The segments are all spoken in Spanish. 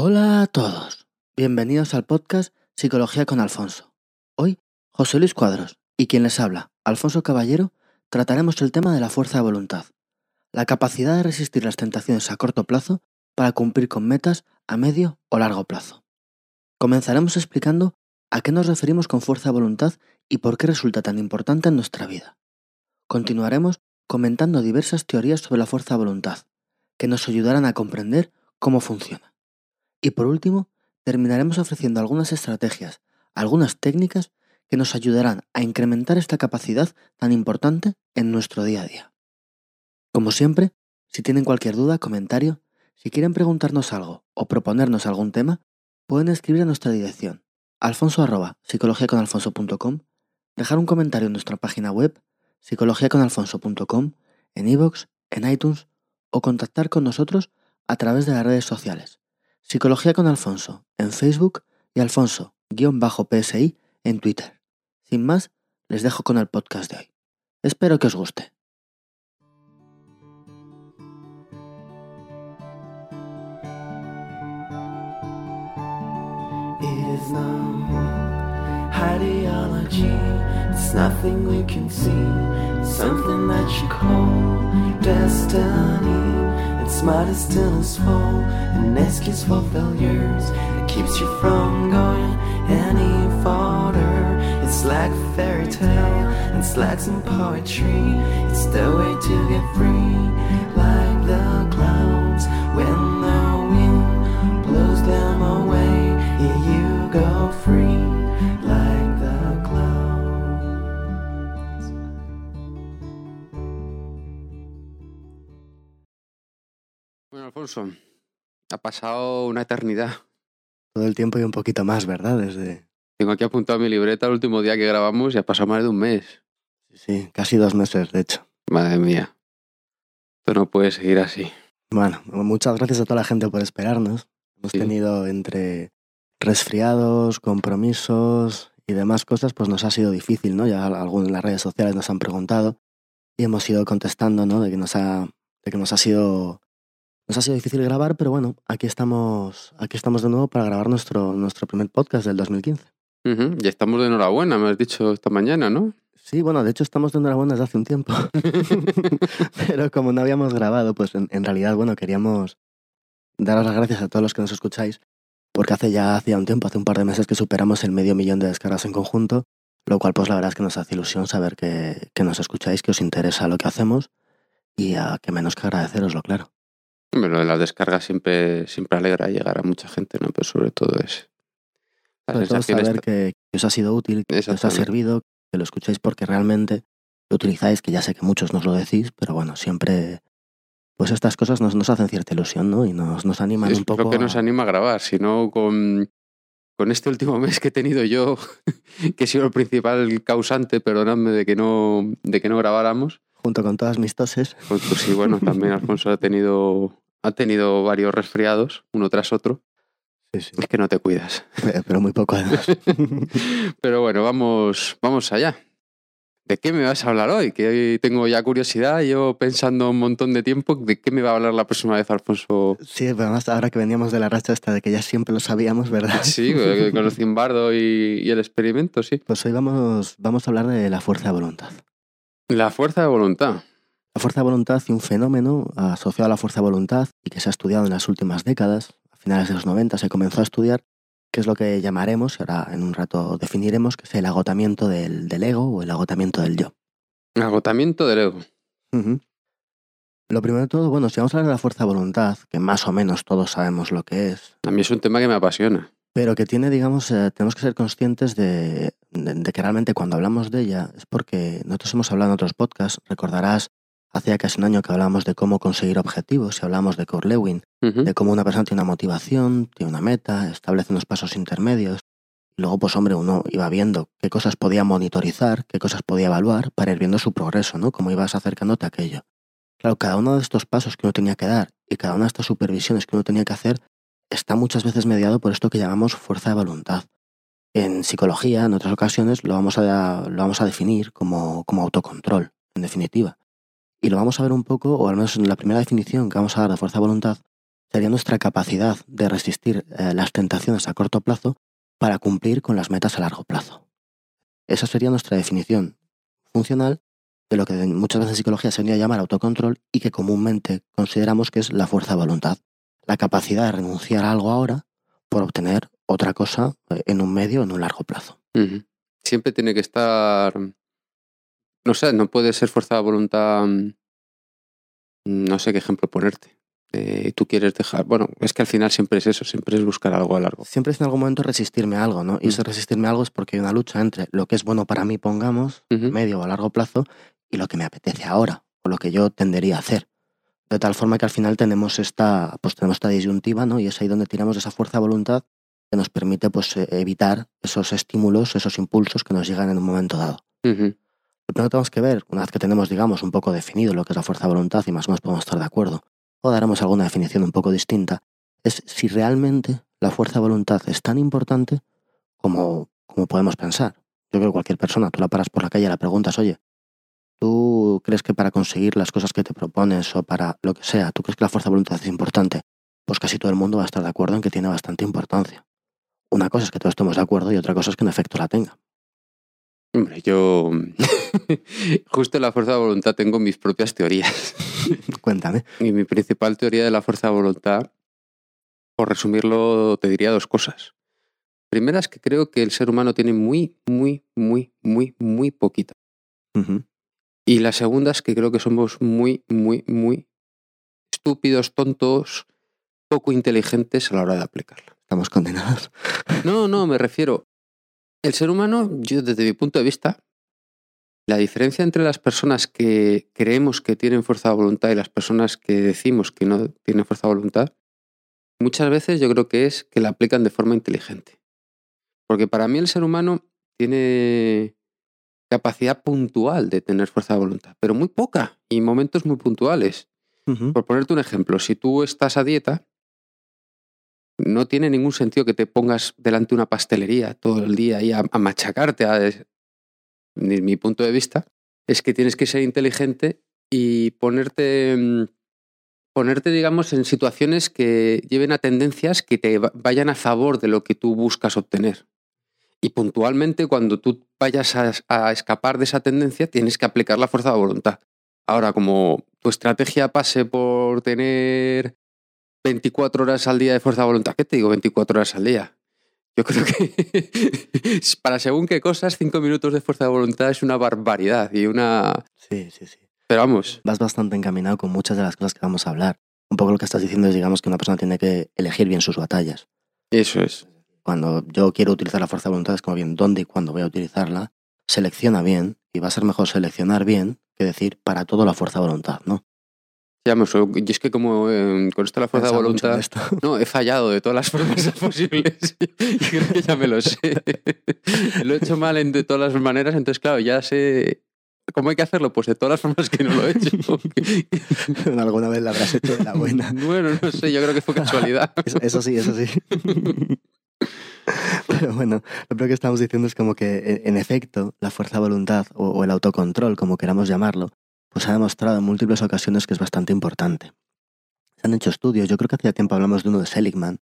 Hola a todos. Bienvenidos al podcast Psicología con Alfonso. Hoy, José Luis Cuadros y quien les habla, Alfonso Caballero, trataremos el tema de la fuerza de voluntad, la capacidad de resistir las tentaciones a corto plazo para cumplir con metas a medio o largo plazo. Comenzaremos explicando a qué nos referimos con fuerza de voluntad y por qué resulta tan importante en nuestra vida. Continuaremos comentando diversas teorías sobre la fuerza de voluntad, que nos ayudarán a comprender cómo funciona. Y por último, terminaremos ofreciendo algunas estrategias, algunas técnicas que nos ayudarán a incrementar esta capacidad tan importante en nuestro día a día. Como siempre, si tienen cualquier duda, comentario, si quieren preguntarnos algo o proponernos algún tema, pueden escribir a nuestra dirección alfonso arroba psicologiaconalfonso.com, dejar un comentario en nuestra página web psicologiaconalfonso.com, en iVoox, en iTunes o contactar con nosotros a través de las redes sociales. Psicología con Alfonso en Facebook y Alfonso-PSI en Twitter. Sin más, les dejo con el podcast de hoy. Espero que os guste. It's might still is full. An excuse for failures that keeps you from going any farther. It's like a fairy tale. It's like some poetry. It's the way to get free. Bueno, Alfonso, ha pasado una eternidad. Todo el tiempo y un poquito más, ¿verdad? Desde... Tengo aquí apuntado mi libreta el último día que grabamos y ha pasado más de un mes. Sí, casi dos meses, de hecho. Madre mía. Esto no puede seguir así. Bueno, muchas gracias a toda la gente por esperarnos. Hemos Sí. tenido entre resfriados, compromisos y demás cosas, pues nos ha sido difícil, ¿no? Ya algunos en las redes sociales nos han preguntado y hemos ido contestando, ¿no? De que nos ha, de que nos ha sido nos ha sido difícil grabar, pero bueno, aquí estamos, aquí estamos de nuevo para grabar nuestro, nuestro primer podcast del 2015. Ujú, Y estamos de enhorabuena, me has dicho esta mañana, ¿no? Sí, bueno, de hecho estamos de enhorabuena desde hace un tiempo. Pero como no habíamos grabado, pues en, en realidad, bueno, queríamos daros las gracias a todos los que nos escucháis, porque hace ya hacía un tiempo, hace un par de meses que superamos el medio millón de descargas en conjunto, lo cual pues la verdad es que nos hace ilusión saber que, que nos escucháis, que os interesa lo que hacemos y a que menos que agradeceroslo, claro. Hombre, lo de las descargas siempre, siempre alegra llegar a mucha gente, ¿no? Pero sobre todo es... La Sobre todo saber que, que os ha sido útil, que os ha servido, que lo escucháis porque realmente lo utilizáis, que ya sé que muchos nos lo decís, pero bueno, siempre pues estas cosas nos, nos hacen cierta ilusión, ¿no? Y nos, nos animan es un poco. lo que nos anima a grabar, si no con, con este último mes que he tenido yo, que he sido el principal causante, perdonadme, de que no, de que no grabáramos. Junto con todas mis toses. Pues, pues sí, bueno, también Alfonso ha tenido, ha tenido varios resfriados, uno tras otro. Sí, sí. Es que no te cuidas. Pero muy poco además. Pero bueno, vamos, vamos allá. ¿De qué me vas a hablar hoy? Que hoy tengo ya curiosidad, yo pensando un montón de tiempo, ¿de qué me va a hablar la próxima vez Alfonso? Sí, pero además ahora que veníamos de la racha esta de que ya siempre lo sabíamos, ¿verdad? Sí, con el Zimbardo y, y el experimento, sí. Pues hoy vamos, vamos a hablar de la fuerza de voluntad. La fuerza de voluntad. La fuerza de voluntad y un fenómeno asociado a la fuerza de voluntad y que se ha estudiado en las últimas décadas, a finales de los 90 se comenzó a estudiar, que es lo que llamaremos, y ahora en un rato definiremos, que es el agotamiento del, del ego o el agotamiento del yo. Agotamiento del ego. Lo primero de todo, bueno, si vamos a hablar de la fuerza de voluntad, que más o menos todos sabemos lo que es, A mí es un tema que me apasiona. Pero que tiene, digamos, eh, tenemos que ser conscientes de, de- de que realmente cuando hablamos de ella es porque nosotros hemos hablado en otros podcasts, recordarás, hace ya casi un año que hablábamos de cómo conseguir objetivos y hablamos de Kurt Lewin, de cómo una persona tiene una motivación, tiene una meta, establece unos pasos intermedios. Y luego, pues hombre, uno iba viendo qué cosas podía monitorizar, qué cosas podía evaluar para ir viendo su progreso, ¿no? Cómo ibas acercándote a aquello. Claro, cada uno de estos pasos que uno tenía que dar y cada una de estas supervisiones que uno tenía que hacer está muchas veces mediado por esto que llamamos fuerza de voluntad. En psicología, en otras ocasiones, lo vamos a, lo vamos a definir como, como autocontrol, en definitiva. Y lo vamos a ver un poco, o al menos en la primera definición que vamos a dar de fuerza de voluntad, sería nuestra capacidad de resistir eh, las tentaciones a corto plazo para cumplir con las metas a largo plazo. Esa sería nuestra definición funcional de lo que muchas veces en psicología se venía a llamar autocontrol y que comúnmente consideramos que es la fuerza de voluntad, la capacidad de renunciar a algo ahora por obtener otra cosa eh, en un medio o en un largo plazo. Siempre tiene que estar. No sé, no puede ser fuerza de voluntad. mm, No sé qué ejemplo ponerte. Eh, tú quieres dejar. Bueno, es que al final siempre es eso, siempre es buscar algo a largo. Siempre es en algún momento resistirme a algo, ¿no? Y ese Mm. resistirme a algo es porque hay una lucha entre lo que es bueno para mí, pongamos, medio o a largo plazo, y lo que me apetece ahora, o lo que yo tendería a hacer. De tal forma que al final tenemos esta, pues tenemos esta disyuntiva, ¿no? Y es ahí donde tiramos de esa fuerza de voluntad que nos permite pues, eh, evitar esos estímulos, esos impulsos que nos llegan en un momento dado. Ujú. Lo primero que tenemos que ver, una vez que tenemos, digamos, un poco definido lo que es la fuerza de voluntad y más o menos podemos estar de acuerdo, o daremos alguna definición un poco distinta, es si realmente la fuerza de voluntad es tan importante como, como podemos pensar. Yo creo que cualquier persona, tú la paras por la calle y la preguntas, oye, ¿tú crees que para conseguir las cosas que te propones o para lo que sea, tú crees que la fuerza de voluntad es importante? Pues casi todo el mundo va a estar de acuerdo en que tiene bastante importancia. Una cosa es que todos estemos de acuerdo y otra cosa es que en efecto la tenga. Hombre, yo. Justo en la fuerza de voluntad tengo mis propias teorías. Cuéntame. Y mi principal teoría de la fuerza de voluntad, por resumirlo, te diría dos cosas. Primera es que creo que el ser humano tiene muy, muy, muy, muy, muy poquita. Y la segunda es que creo que somos muy, muy, muy estúpidos, tontos, poco inteligentes a la hora de aplicarla. Estamos condenados. No, no, me refiero. El ser humano, yo desde mi punto de vista, la diferencia entre las personas que creemos que tienen fuerza de voluntad y las personas que decimos que no tienen fuerza de voluntad, muchas veces yo creo que es que la aplican de forma inteligente. Porque para mí el ser humano tiene capacidad puntual de tener fuerza de voluntad, pero muy poca y momentos muy puntuales. Por ponerte un ejemplo, si tú estás a dieta, no tiene ningún sentido que te pongas delante de una pastelería todo el día y a, a machacarte. A, desde mi punto de vista, es que tienes que ser inteligente y ponerte, mm, ponerte, digamos, en situaciones que lleven a tendencias que te va- vayan a favor de lo que tú buscas obtener. Y puntualmente, cuando tú vayas a, a escapar de esa tendencia, tienes que aplicar la fuerza de voluntad. Ahora, como tu estrategia pase por tener 24 horas al día de fuerza de voluntad, ¿qué te digo 24 horas al día? Yo creo que para según qué cosas, 5 minutos de fuerza de voluntad es una barbaridad y una... Sí, sí, sí. Pero vamos, Vas bastante encaminado con muchas de las cosas que vamos a hablar. Un poco lo que estás diciendo es, digamos, que una persona tiene que elegir bien sus batallas. eso es. Cuando yo quiero utilizar la fuerza de voluntad, es como bien dónde y cuándo voy a utilizarla. Selecciona bien y va a ser mejor seleccionar bien que decir para todo la fuerza de voluntad, ¿no? Ya, vamos, yo es que como eh, con esto de la fuerza de Pensaba en voluntad... No, he fallado de todas las formas posibles. y creo que ya me lo sé. lo he hecho mal en de todas las maneras, entonces claro, ya sé cómo hay que hacerlo, pues de todas las formas que no lo he hecho. Alguna vez la habrás hecho de la buena. bueno, no sé, yo creo que fue casualidad. Eso, eso sí, eso sí. Pero bueno, lo primero que estamos diciendo es como que, en- efecto, la fuerza de voluntad o, o el autocontrol, como queramos llamarlo, pues ha demostrado en múltiples ocasiones que es bastante importante. Se han hecho estudios, yo creo que hacía tiempo hablamos de uno de Seligman,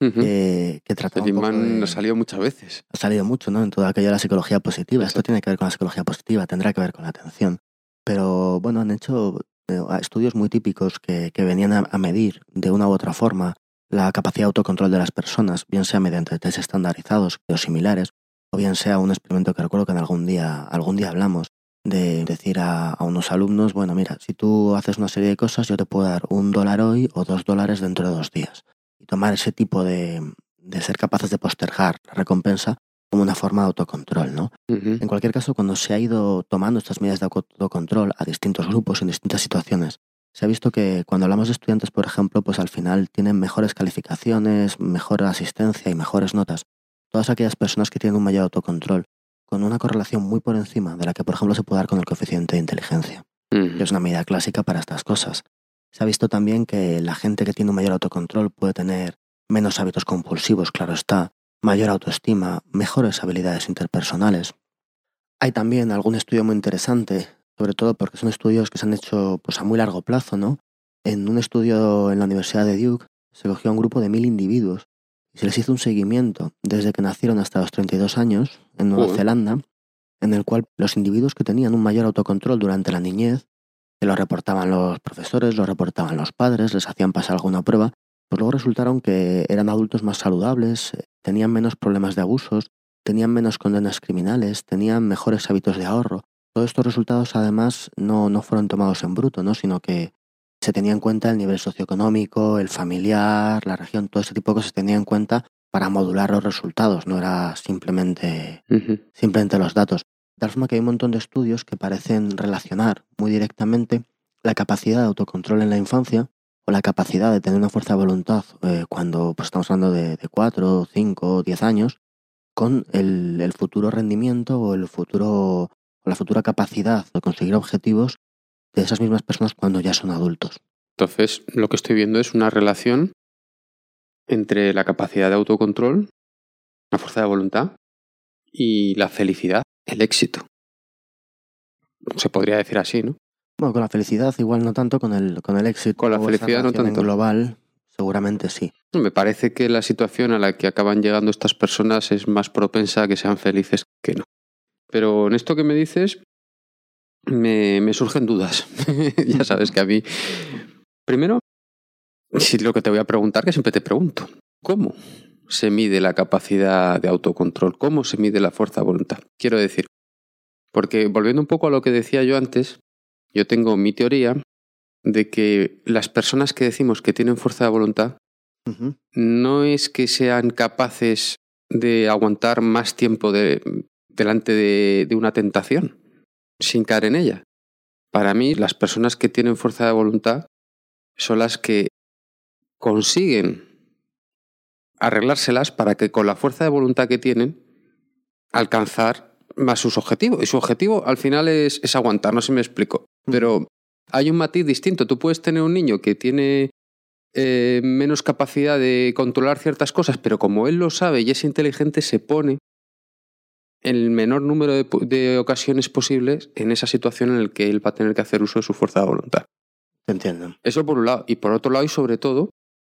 Ujú. que, que trataba Seligman nos salió muchas veces. ha salido mucho, ¿no? En toda aquella de la psicología positiva. Esto tiene que ver con la psicología positiva, tendrá que ver con la atención. Pero bueno, han hecho eh, estudios muy típicos que, que venían a, a medir de una u otra forma la capacidad de autocontrol de las personas, bien sea mediante test estandarizados o similares, o bien sea un experimento que recuerdo que en algún día, algún día hablamos, de decir a, a unos alumnos, bueno, mira, si tú haces una serie de cosas, yo te puedo dar un dólar hoy o dos dólares dentro de dos días. Y tomar ese tipo de, de ser capaces de postergar la recompensa como una forma de autocontrol, ¿no? En cualquier caso, cuando se ha ido tomando estas medidas de autocontrol a distintos grupos en distintas situaciones, se ha visto que cuando hablamos de estudiantes, por ejemplo, pues al final tienen mejores calificaciones, mejor asistencia y mejores notas. Todas aquellas personas que tienen un mayor autocontrol, con una correlación muy por encima de la que, por ejemplo, se puede dar con el coeficiente de inteligencia que es una medida clásica para estas cosas. Se ha visto también que la gente que tiene un mayor autocontrol puede tener menos hábitos compulsivos, claro está, mayor autoestima, mejores habilidades interpersonales. Hay también algún estudio muy interesante, sobre todo porque son estudios que se han hecho pues, a muy largo plazo, ¿no? En un estudio en la Universidad de Duke se cogió a un grupo de mil individuos y se les hizo un seguimiento desde que nacieron hasta los 32 años en Nueva. Zelanda, en el cual los individuos que tenían un mayor autocontrol durante la niñez, que lo reportaban los profesores, lo reportaban los padres, les hacían pasar alguna prueba, pues luego resultaron que eran adultos más saludables, tenían menos problemas de abusos, tenían menos condenas criminales, tenían mejores hábitos de ahorro. Todos estos resultados además no, no fueron tomados en bruto, ¿no? sino que se tenía en cuenta el nivel socioeconómico, el familiar, la región, todo ese tipo de cosas se tenía en cuenta para modular los resultados, no era simplemente, simplemente los datos. De tal forma que hay un montón de estudios que parecen relacionar muy directamente la capacidad de autocontrol en la infancia o la capacidad de tener una fuerza de voluntad eh, cuando pues, estamos hablando de, de 4, 5, 10 años con el, el futuro rendimiento o el futuro o la futura capacidad de conseguir objetivos de esas mismas personas cuando ya son adultos. Entonces, lo que estoy viendo es una relación entre la capacidad de autocontrol, la fuerza de voluntad y la felicidad, el éxito. Se podría decir así, ¿no? Bueno, con la felicidad igual no tanto, con el, con el éxito. Con la felicidad no en tanto. global, seguramente sí. Me parece que la situación a la que acaban llegando estas personas es más propensa a que sean felices que no. Pero en esto que me dices, me, me surgen dudas. ya sabes que a mí. Primero, si lo que te voy a preguntar, que siempre te pregunto, ¿cómo se mide la capacidad de autocontrol? ¿Cómo se mide la fuerza de voluntad? Quiero decir, porque volviendo un poco a lo que decía yo antes, yo tengo mi teoría de que las personas que decimos que tienen fuerza de voluntad no es que sean capaces de aguantar más tiempo de- delante de, de una tentación sin caer en ella. Para mí, las personas que tienen fuerza de voluntad son las que consiguen arreglárselas para que con la fuerza de voluntad que tienen alcanzar más sus objetivos. Y su objetivo al final es, es aguantar, no sé si me explico. Pero hay un matiz distinto. Tú puedes tener un niño que tiene eh, menos capacidad de controlar ciertas cosas, pero como él lo sabe y es inteligente, se pone el menor número de, de ocasiones posibles en esa situación en la que él va a tener que hacer uso de su fuerza de voluntad. Entiendo. Eso por un lado. Y por otro lado, y sobre todo,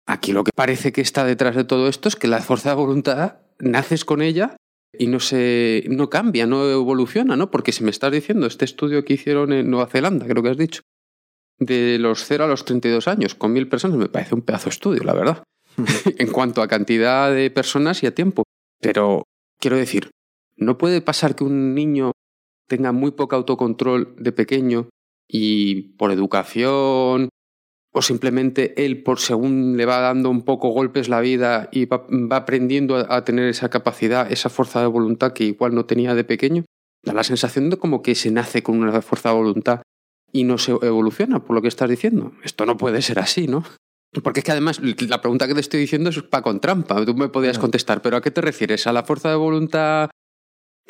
aquí lo que parece que está detrás de todo esto es que la fuerza de voluntad naces con ella y no se no cambia, no evoluciona, ¿no? Porque si me estás diciendo este estudio que hicieron en Nueva Zelanda, creo que has dicho, de los 0 a los 32 años, con mil personas, me parece un pedazo de estudio, la verdad, en cuanto a cantidad de personas y a tiempo. Pero quiero decir, no puede pasar que un niño tenga muy poco autocontrol de pequeño y por educación o simplemente él por según le va dando un poco golpes la vida y va, va aprendiendo a, a tener esa capacidad, esa fuerza de voluntad que igual no tenía de pequeño, da la sensación de como que se nace con una fuerza de voluntad y no se evoluciona, por lo que estás diciendo. Esto no puede ser así, ¿no? Porque es que además la pregunta que te estoy diciendo es para con trampa. Tú me podías contestar, pero ¿a qué te refieres? ¿A la fuerza de voluntad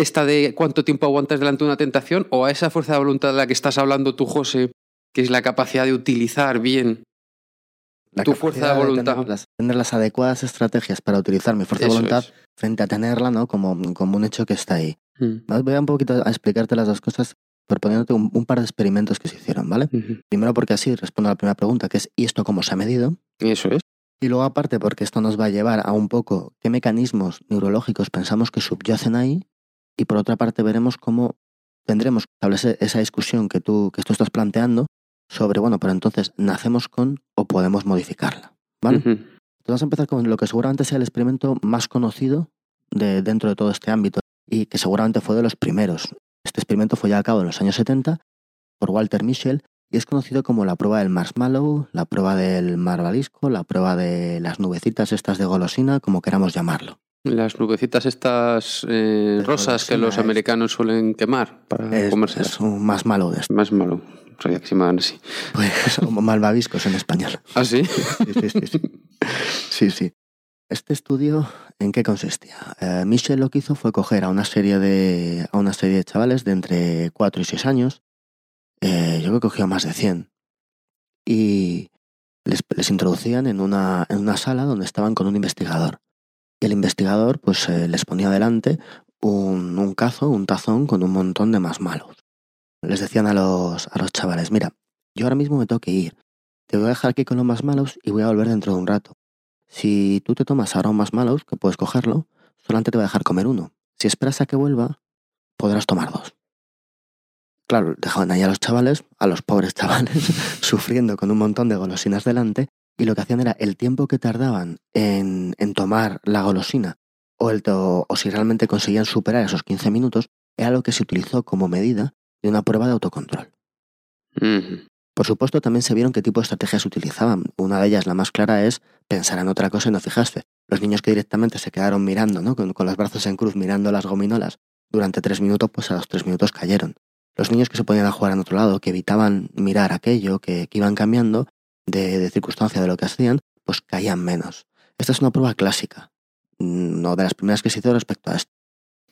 esta de cuánto tiempo aguantas delante de una tentación o a esa fuerza de voluntad de la que estás hablando tú, José, que es la capacidad de utilizar bien La Tu fuerza de voluntad. tener, las, tener las adecuadas estrategias para utilizar mi fuerza de voluntad es. frente a tenerla, ¿no? Como, como un hecho que está ahí. Mm. Vamos, Voy a un poquito a explicarte las dos cosas proponiéndote un, un par de experimentos que se hicieron, ¿vale? Primero porque así respondo a la primera pregunta, que es ¿y esto cómo se ha medido? Eso es. Y luego aparte porque esto nos va a llevar a un poco qué mecanismos neurológicos pensamos que subyacen ahí y por otra parte veremos cómo tendremos que establecer esa discusión que tú, que tú estás planteando sobre, bueno, pero entonces nacemos con o podemos modificarla, ¿vale? Entonces vamos a empezar con lo que seguramente sea el experimento más conocido de, dentro de todo este ámbito y que seguramente fue de los primeros. Este experimento fue ya a cabo en los años 70 por Walter Mischel y es conocido como la prueba del marshmallow, la prueba del marvalisco, la prueba de las nubecitas estas de golosina, como queramos llamarlo. Las nubecitas estas eh, rosas que los americanos suelen quemar para Es, comérselas. es un marshmallow de esto. Más malo. Sabía que se llamaban así. Pues, malvaviscos en español. ¿Ah, sí? Sí, sí, sí, sí. Sí, sí. Este estudio, ¿en qué consistía? Eh, Michel lo que hizo fue coger a una serie de, a una serie de chavales de entre 4 y 6 años. eh, yo creo que cogió más de 100. Y les, les introducían en una, en una sala donde estaban con un investigador. Y el investigador pues eh, les ponía delante un, un cazo, un tazón con un montón de más malos. Les decían a los, a los chavales, mira, yo ahora mismo me tengo que ir. Te voy a dejar aquí con los más malos y voy a volver dentro de un rato. Si tú te tomas ahora un marshmallow, que puedes cogerlo, solamente te va a dejar comer uno. Si esperas a que vuelva, podrás tomar dos. Claro, dejaban ahí a los chavales, a los pobres chavales, sufriendo con un montón de golosinas delante, y lo que hacían era el tiempo que tardaban en, en tomar la golosina, o, el to- o si realmente conseguían superar esos 15 minutos, era lo que se utilizó como medida de una prueba de autocontrol. Por supuesto, también se vieron qué tipo de estrategias utilizaban. Una de ellas, la más clara, es pensar en otra cosa y no fijarse. Los niños que directamente se quedaron mirando, ¿no? con, con los brazos en cruz, mirando las gominolas, durante tres minutos, pues a los tres minutos cayeron. Los niños que se ponían a jugar en otro lado, que evitaban mirar aquello, que, que iban cambiando de, de circunstancia de lo que hacían, pues caían menos. Esta es una prueba clásica, no de las primeras que se hizo respecto a esto.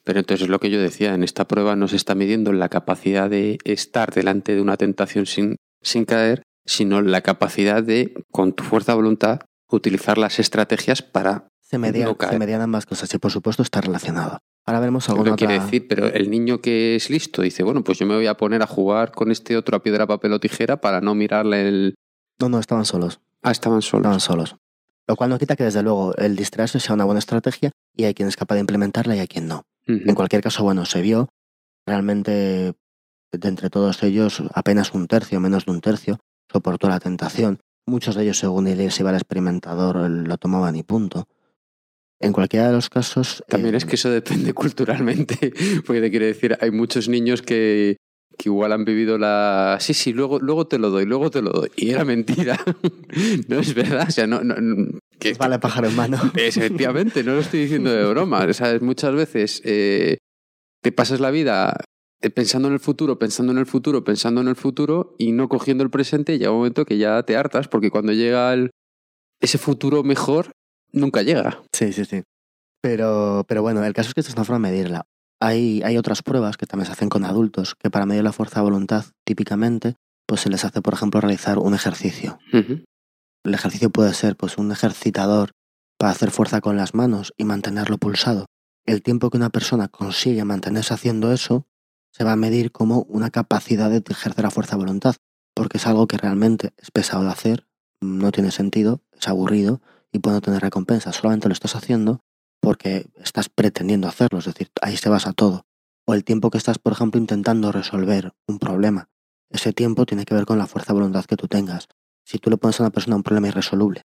Pero entonces es lo que yo decía, en esta prueba no se está midiendo la capacidad de estar delante de una tentación sin, sin caer, sino la capacidad de, con tu fuerza de voluntad, utilizar las estrategias para... Se No cae. se medían ambas cosas y por supuesto está relacionado. Ahora veremos Lo que quiere decir, pero el niño que es listo dice, bueno, pues yo me voy a poner a jugar con este otro a piedra, papel o tijera para no mirarle el... No, no, estaban solos. Ah, estaban solos. Estaban solos. Lo cual no quita que desde luego el distraerse sea una buena estrategia y hay quien es capaz de implementarla y hay quien no. En cualquier caso, bueno, se vio realmente de entre todos ellos apenas un tercio, menos de un tercio, soportó la tentación. Muchos de ellos, según iba al experimentador, lo tomaban y punto. En cualquiera de los casos... También eh, es que eso depende culturalmente, porque te quiere decir, hay muchos niños que, que igual han vivido la... Sí, sí, luego, luego te lo doy, luego te lo doy. Y era mentira. no es verdad, o sea, no... no no- que, Vale, pájaro en mano. Es, efectivamente, no lo estoy diciendo de broma. O sea, muchas veces eh, te pasas la vida eh, pensando en el futuro, pensando en el futuro, pensando en el futuro y no cogiendo el presente. Y llega un momento que ya te hartas porque cuando llega el- ese futuro mejor, nunca llega. Sí, sí, sí. Pero, pero bueno, el caso es que esta es una forma de medirla. Hay, hay otras pruebas que también se hacen con adultos, que para medir la fuerza de voluntad, típicamente, pues se les hace, por ejemplo, realizar un ejercicio. El ejercicio puede ser pues un ejercitador para hacer fuerza con las manos y mantenerlo pulsado. El tiempo que una persona consigue mantenerse haciendo eso se va a medir como una capacidad de ejercer la fuerza de voluntad, porque es algo que realmente es pesado de hacer, no tiene sentido, es aburrido y puede no tener recompensa. Solamente lo estás haciendo porque estás pretendiendo hacerlo, es decir, ahí se basa todo. O el tiempo que estás, por ejemplo, intentando resolver un problema. Ese tiempo tiene que ver con la fuerza de voluntad que tú tengas. Si tú le pones a una persona un problema irresoluble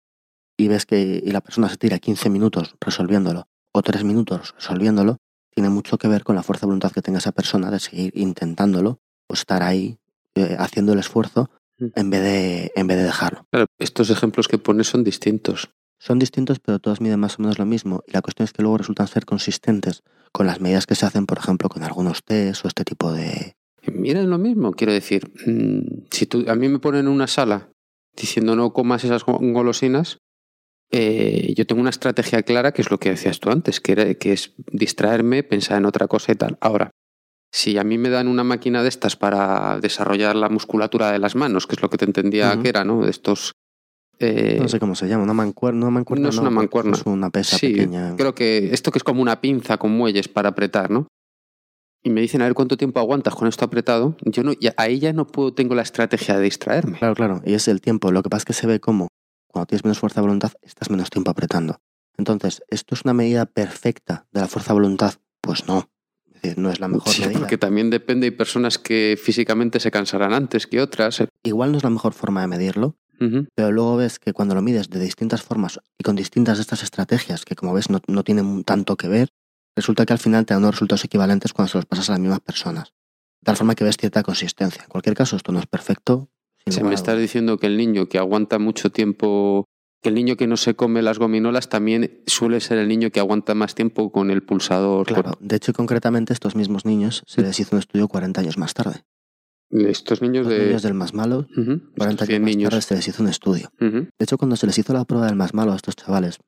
y ves que y la persona se tira 15 minutos resolviéndolo o 3 minutos resolviéndolo, tiene mucho que ver con la fuerza de voluntad que tenga esa persona de seguir intentándolo o estar ahí eh, haciendo el esfuerzo Mm. en vez, de, en vez de dejarlo. Claro, estos ejemplos que pones son distintos. Son distintos, pero todos miden más o menos lo mismo. Y la cuestión es que luego resultan ser consistentes con las medidas que se hacen, por ejemplo, con algunos test o este tipo de... Mira, es lo mismo. Quiero decir, mm, si tú, a mí me ponen en una sala diciendo no comas esas go- golosinas, eh, yo tengo una estrategia clara que es lo que decías tú antes, que, era, que es distraerme, pensar en otra cosa y tal. Ahora, si a mí me dan una máquina de estas para desarrollar la musculatura de las manos, que es lo que te entendía que era, ¿no? De estos... eh, No sé cómo se llama, una mancuerna. Una mancuerna No es una mancuerna. Es una pesa sí, pequeña. creo que esto que es como una pinza con muelles para apretar, ¿no? Y me dicen, a ver cuánto tiempo aguantas con esto apretado. Yo no, ya- ahí ya no puedo, tengo la estrategia de distraerme. Claro, claro. Y es el tiempo. Lo que pasa es que se ve como cuando tienes menos fuerza de voluntad, estás menos tiempo apretando. Entonces, ¿esto es una medida perfecta de la fuerza de voluntad? Pues no. Es decir, no es la mejor Sí, medida. porque también depende, hay personas que físicamente se cansarán antes que otras. Igual no es la mejor forma de medirlo, Pero luego ves que cuando lo mides de distintas formas y con distintas de estas estrategias, que como ves no, no tienen tanto que ver, resulta que al final te dan unos resultados equivalentes cuando se los pasas a las mismas personas. De tal forma que ves cierta consistencia. En cualquier caso, esto no es perfecto. lugar me estás diciendo que el niño que aguanta mucho tiempo, que el niño que no se come las gominolas también suele ser el niño que aguanta más tiempo con el pulsador. Claro, de hecho, concretamente, estos mismos niños se Mm. les hizo un estudio 40 años más tarde. Estos niños Los de... niños del más malo, Ujú, 40 estos años 100 más niños. tarde se les hizo un estudio. De hecho, cuando se les hizo la prueba del más malo a estos chavales,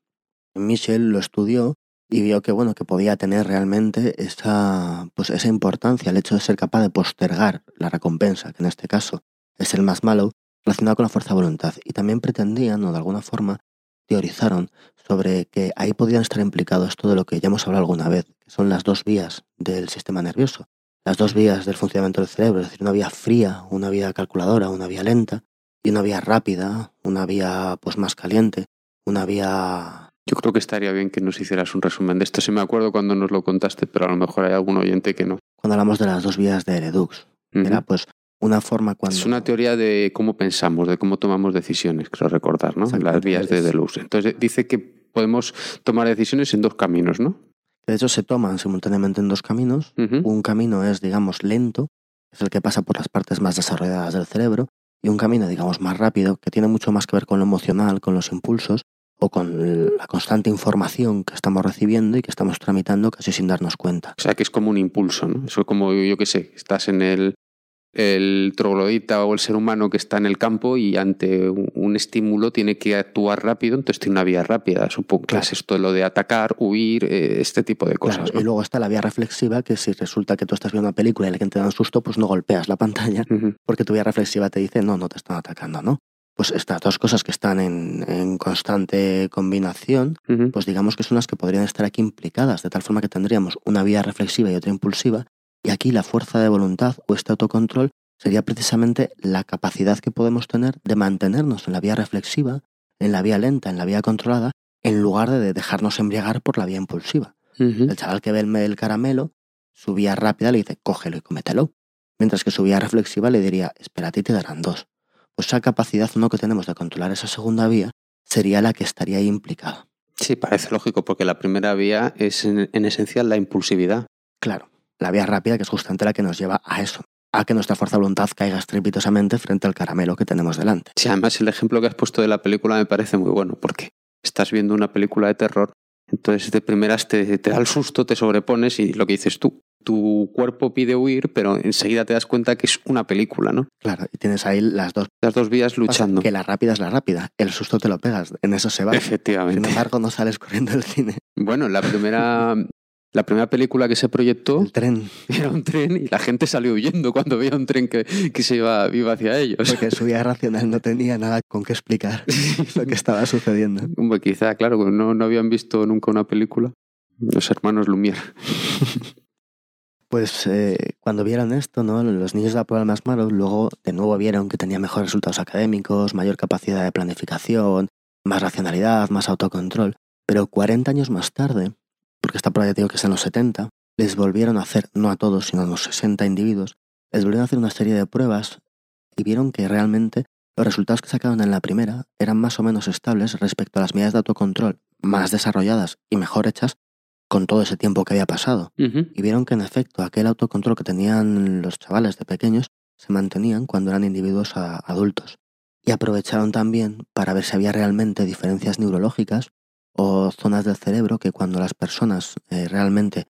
Michel lo estudió y vio que bueno que podía tener realmente esa pues esa importancia el hecho de ser capaz de postergar la recompensa que en este caso es el más malo relacionado con la fuerza de voluntad y también pretendían o de alguna forma teorizaron sobre que ahí podían estar implicados todo lo que ya hemos hablado alguna vez que son las dos vías del sistema nervioso las dos vías del funcionamiento del cerebro es decir una vía fría una vía calculadora una vía lenta y una vía rápida una vía pues más caliente una vía... Yo creo que estaría bien que nos hicieras un resumen de esto. Sí me acuerdo cuando nos lo contaste, pero a lo mejor hay algún oyente que no. Cuando hablamos de las dos vías de Redux, Ujú. era pues una forma cuando... Es una teoría de cómo pensamos, de cómo tomamos decisiones, creo recordar, ¿no? Las vías de Deluxe. Entonces dice que podemos tomar decisiones en dos caminos, ¿no? De hecho, se toman simultáneamente en dos caminos. Un camino es, digamos, lento, es el que pasa por las partes más desarrolladas del cerebro, y un camino, digamos, más rápido, que tiene mucho más que ver con lo emocional, con los impulsos o con la constante información que estamos recibiendo y que estamos tramitando casi sin darnos cuenta. O sea, que es como un impulso, ¿no? Eso es como, yo qué sé, estás en el, el troglodita o el ser humano que está en el campo y ante un, estímulo tiene que actuar rápido, entonces tiene una vía rápida. Supongo que es esto de lo de atacar, huir, eh, este tipo de Claro, cosas. ¿no? Y luego está la vía reflexiva, que si resulta que tú estás viendo una película y alguien te da un susto, pues no golpeas la pantalla, porque tu vía reflexiva te dice, no, no te están atacando, ¿no? Pues estas dos cosas que están en, en constante combinación, pues digamos que son las que podrían estar aquí implicadas, de tal forma que tendríamos una vía reflexiva y otra impulsiva, y aquí la fuerza de voluntad o este autocontrol sería precisamente la capacidad que podemos tener de mantenernos en la vía reflexiva, en la vía lenta, en la vía controlada, en lugar de dejarnos embriagar por la vía impulsiva. El chaval que ve el, el caramelo, su vía rápida le dice, cógelo y cómetelo. Mientras que su vía reflexiva le diría, espérate y te darán dos. Pues esa capacidad no que tenemos de controlar esa segunda vía sería la que estaría ahí implicada. Sí, parece lógico, porque la primera vía es en, en esencial la impulsividad. Claro, la vía rápida que es justamente la que nos lleva a eso, a que nuestra fuerza de voluntad caiga estrepitosamente frente al caramelo que tenemos delante. Sí, además el ejemplo que has puesto de la película me parece muy bueno, porque estás viendo una película de terror, entonces de primeras te, te da el susto, te sobrepones y lo que dices tú, tu cuerpo pide huir, pero enseguida te das cuenta que es una película, ¿no? Claro, y tienes ahí las dos. Las dos vías luchando. Que la rápida es la rápida, el susto te lo pegas, en eso se va. Sin Efectivamente. embargo, no sales corriendo del cine. Bueno, la primera, la primera película que se proyectó El tren, era un tren y la gente salió huyendo cuando veía un tren que, que se iba, iba hacia ellos. porque su vía racional no tenía nada con qué explicar lo que estaba sucediendo. Quizá, claro, no, no habían visto nunca una película. Los hermanos Lumière. Pues eh, cuando vieron esto, ¿no? los niños de la prueba más malos luego de nuevo vieron que tenía mejores resultados académicos, mayor capacidad de planificación, más racionalidad, más autocontrol. Pero 40 años más tarde, porque esta prueba ya digo que es en los 70, les volvieron a hacer, no a todos, sino a unos 60 individuos, les volvieron a hacer una serie de pruebas y vieron que realmente los resultados que sacaron en la primera eran más o menos estables respecto a las medidas de autocontrol más desarrolladas y mejor hechas con todo ese tiempo que había pasado y vieron que en efecto aquel autocontrol que tenían los chavales de pequeños se mantenían cuando eran individuos a- adultos. Y aprovecharon también para ver si había realmente diferencias neurológicas o zonas del cerebro que cuando las personas eh, realmente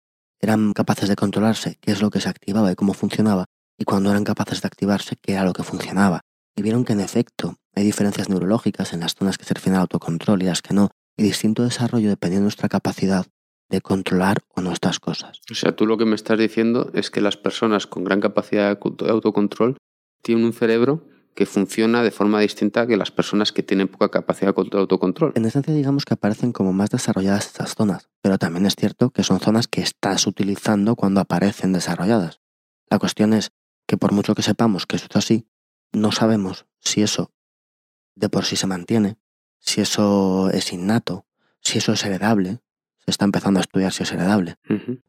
eran capaces de controlarse, qué es lo que se activaba y cómo funcionaba, y cuando eran capaces de activarse, qué era lo que funcionaba. Y vieron que en efecto hay diferencias neurológicas en las zonas que se refieren al autocontrol y las que no, y distinto desarrollo dependiendo de nuestra capacidad de controlar o no estas cosas. O sea, tú lo que me estás diciendo es que las personas con gran capacidad de auto- de autocontrol tienen un cerebro que funciona de forma distinta que las personas que tienen poca capacidad de autocontrol. En esencia digamos que aparecen como más desarrolladas estas zonas, pero también es cierto que son zonas que estás utilizando cuando aparecen desarrolladas. La cuestión es que por mucho que sepamos que eso es así, no sabemos si eso de por sí se mantiene, si eso es innato, si eso es heredable. Se está empezando a estudiar si es heredable.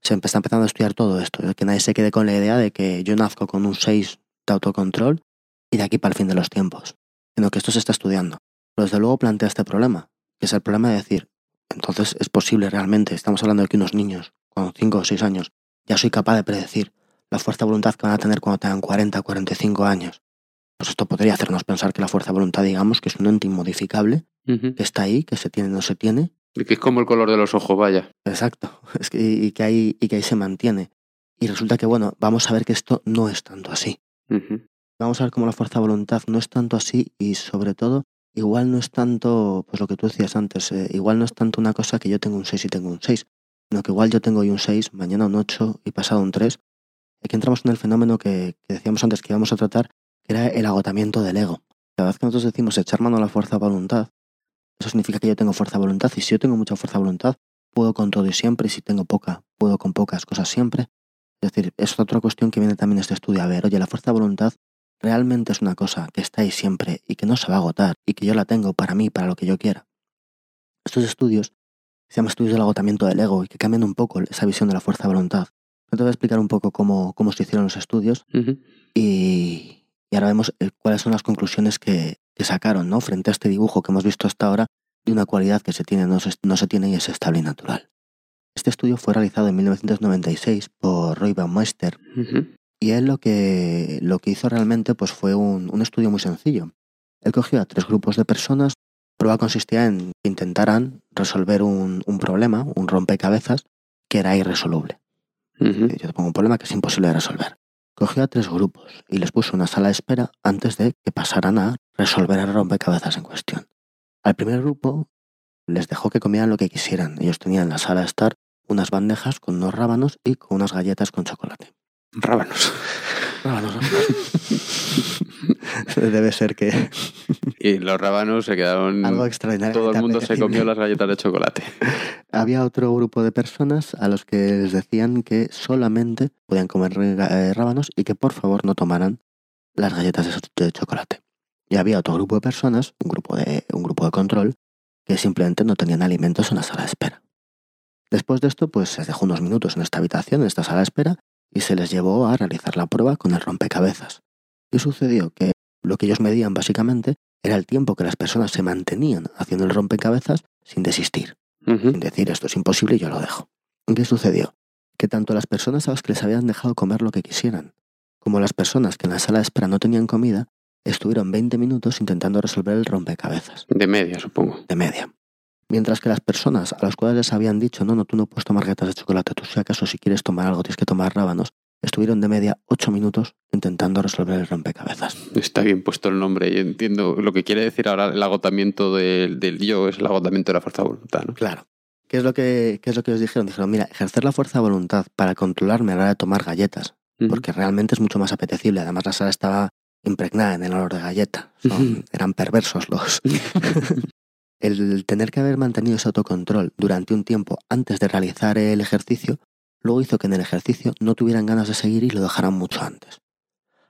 Se está empezando a estudiar todo esto, que nadie se quede con la idea de que yo nazco con un 6 de autocontrol y de aquí para el fin de los tiempos, sino que esto se está estudiando. Pero desde luego plantea este problema, que es el problema de decir, entonces es posible realmente, estamos hablando de que unos niños con 5 o 6 años, ya soy capaz de predecir la fuerza de voluntad que van a tener cuando tengan 40 o 45 años. Pues esto podría hacernos pensar que la fuerza de voluntad, digamos, que es un ente inmodificable, que está ahí, que se tiene o no se tiene, Y que es como el color de los ojos, vaya. Exacto, es que, y, que ahí, y que ahí se mantiene. Y resulta que, bueno, vamos a ver que esto no es tanto así. Vamos a ver cómo la fuerza voluntad no es tanto así y sobre todo, igual no es tanto, pues lo que tú decías antes, eh, igual no es tanto una cosa que yo tengo un 6 y tengo un 6, sino que igual yo tengo hoy un 6, mañana un 8 y pasado un 3. Aquí entramos en el fenómeno que, decíamos antes que íbamos a tratar, que era el agotamiento del ego. Cada vez que nosotros decimos echar mano a la fuerza voluntad, eso significa que yo tengo fuerza voluntad y si yo tengo mucha fuerza voluntad, puedo con todo y siempre, y si tengo poca, puedo con pocas cosas siempre. Es decir, es otra cuestión que viene también este estudio. A ver, oye, la fuerza voluntad realmente es una cosa que está ahí siempre y que no se va a agotar y que yo la tengo para mí, para lo que yo quiera. Estos estudios se llaman estudios del agotamiento del ego y que cambian un poco esa visión de la fuerza de voluntad. Yo te voy a explicar un poco cómo, cómo se hicieron los estudios y, y ahora vemos eh, cuáles son las conclusiones que, que sacaron ¿no? frente a este dibujo que hemos visto hasta ahora de una cualidad que se tiene, no se, no se tiene y es estable y natural. Este estudio fue realizado en 1996 por Roy Baumeister Ujú. Y él lo que, lo que hizo realmente pues, fue un, un estudio muy sencillo. Él cogió a tres grupos de personas. La prueba consistía en que intentaran resolver un, un problema, un rompecabezas, que era irresoluble. Yo te pongo un problema que es imposible de resolver. Cogió a tres grupos y les puso una sala de espera antes de que pasaran a resolver el rompecabezas en cuestión. Al primer grupo les dejó que comieran lo que quisieran. Ellos tenían en la sala de estar unas bandejas con unos rábanos y con unas galletas con chocolate. Rábanos. Rábanos, Debe ser que Y los rábanos se quedaron. algo extraordinario. Todo el mundo se comió las galletas de chocolate. Había otro grupo de personas a los que les decían que solamente podían comer eh, rábanos y que por favor no tomaran las galletas de, de chocolate. Y había otro grupo de personas, un grupo de, un grupo de control, que simplemente no tenían alimentos en la sala de espera. Después de esto, pues se dejó unos minutos en esta habitación, en esta sala de espera, y se les llevó a realizar la prueba con el rompecabezas. Y sucedió que lo que ellos medían básicamente era el tiempo que las personas se mantenían haciendo el rompecabezas sin desistir sin decir esto es imposible y yo lo dejo. ¿Y ¿Qué sucedió? Que tanto las personas a las que les habían dejado comer lo que quisieran, como las personas que en la sala de espera no tenían comida, estuvieron 20 minutos intentando resolver el rompecabezas, De media, supongo. de media. Mientras que las personas a las cuales les habían dicho, no, no, tú no puedes tomar galletas de chocolate, tú si acaso si quieres tomar algo tienes que tomar rábanos, estuvieron de media 8 minutos intentando resolver el rompecabezas. Está bien puesto el nombre y entiendo lo que quiere decir ahora el agotamiento del, del yo, es el agotamiento de la fuerza de voluntad. ¿no? Claro. ¿Qué es, lo que, ¿Qué es lo que os dijeron? Dijeron, mira, ejercer la fuerza de voluntad para controlarme a la hora de tomar galletas, porque realmente es mucho más apetecible. Además, la sala estaba impregnada en el olor de galleta. Ujú. eran perversos los. el tener que haber mantenido ese autocontrol durante un tiempo antes de realizar el ejercicio, luego hizo que en el ejercicio no tuvieran ganas de seguir y lo dejaran mucho antes.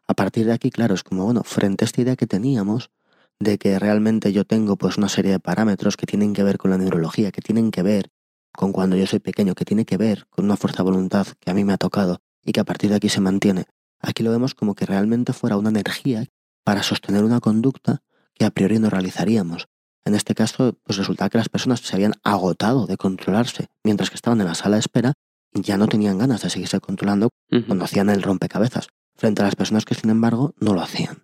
A partir de aquí, claro, es como, bueno, frente a esta idea que teníamos de que realmente yo tengo pues una serie de parámetros que tienen que ver con la neurología, que tienen que ver con cuando yo soy pequeño, que tiene que ver con una fuerza de voluntad que a mí me ha tocado y que a partir de aquí se mantiene. Aquí lo vemos como que realmente fuera una energía para sostener una conducta que a priori no realizaríamos. En este caso, pues resulta que las personas se habían agotado de controlarse mientras que estaban en la sala de espera y ya no tenían ganas de seguirse controlando cuando hacían el rompecabezas, frente a las personas que sin embargo no lo hacían.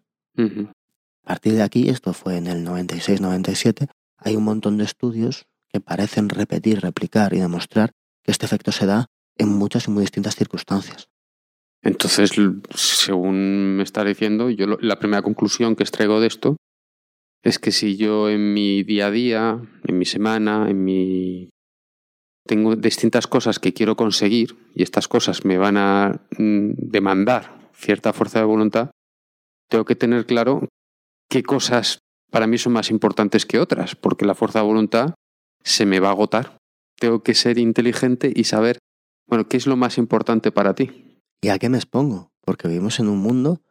A partir de aquí, esto fue en el 96-97, hay un montón de estudios que parecen repetir, replicar y demostrar que este efecto se da en muchas y muy distintas circunstancias. Entonces, según me estás diciendo, yo lo- la primera conclusión que extraigo de esto es que si yo en mi día a día, en mi semana, en mi tengo distintas cosas que quiero conseguir y estas cosas me van a mm, demandar cierta fuerza de voluntad, tengo que tener claro qué cosas para mí son más importantes que otras, porque la fuerza de voluntad se me va a agotar. Tengo que ser inteligente y saber, bueno, qué es lo más importante para ti. ¿Y a qué me expongo? Porque vivimos en un mundo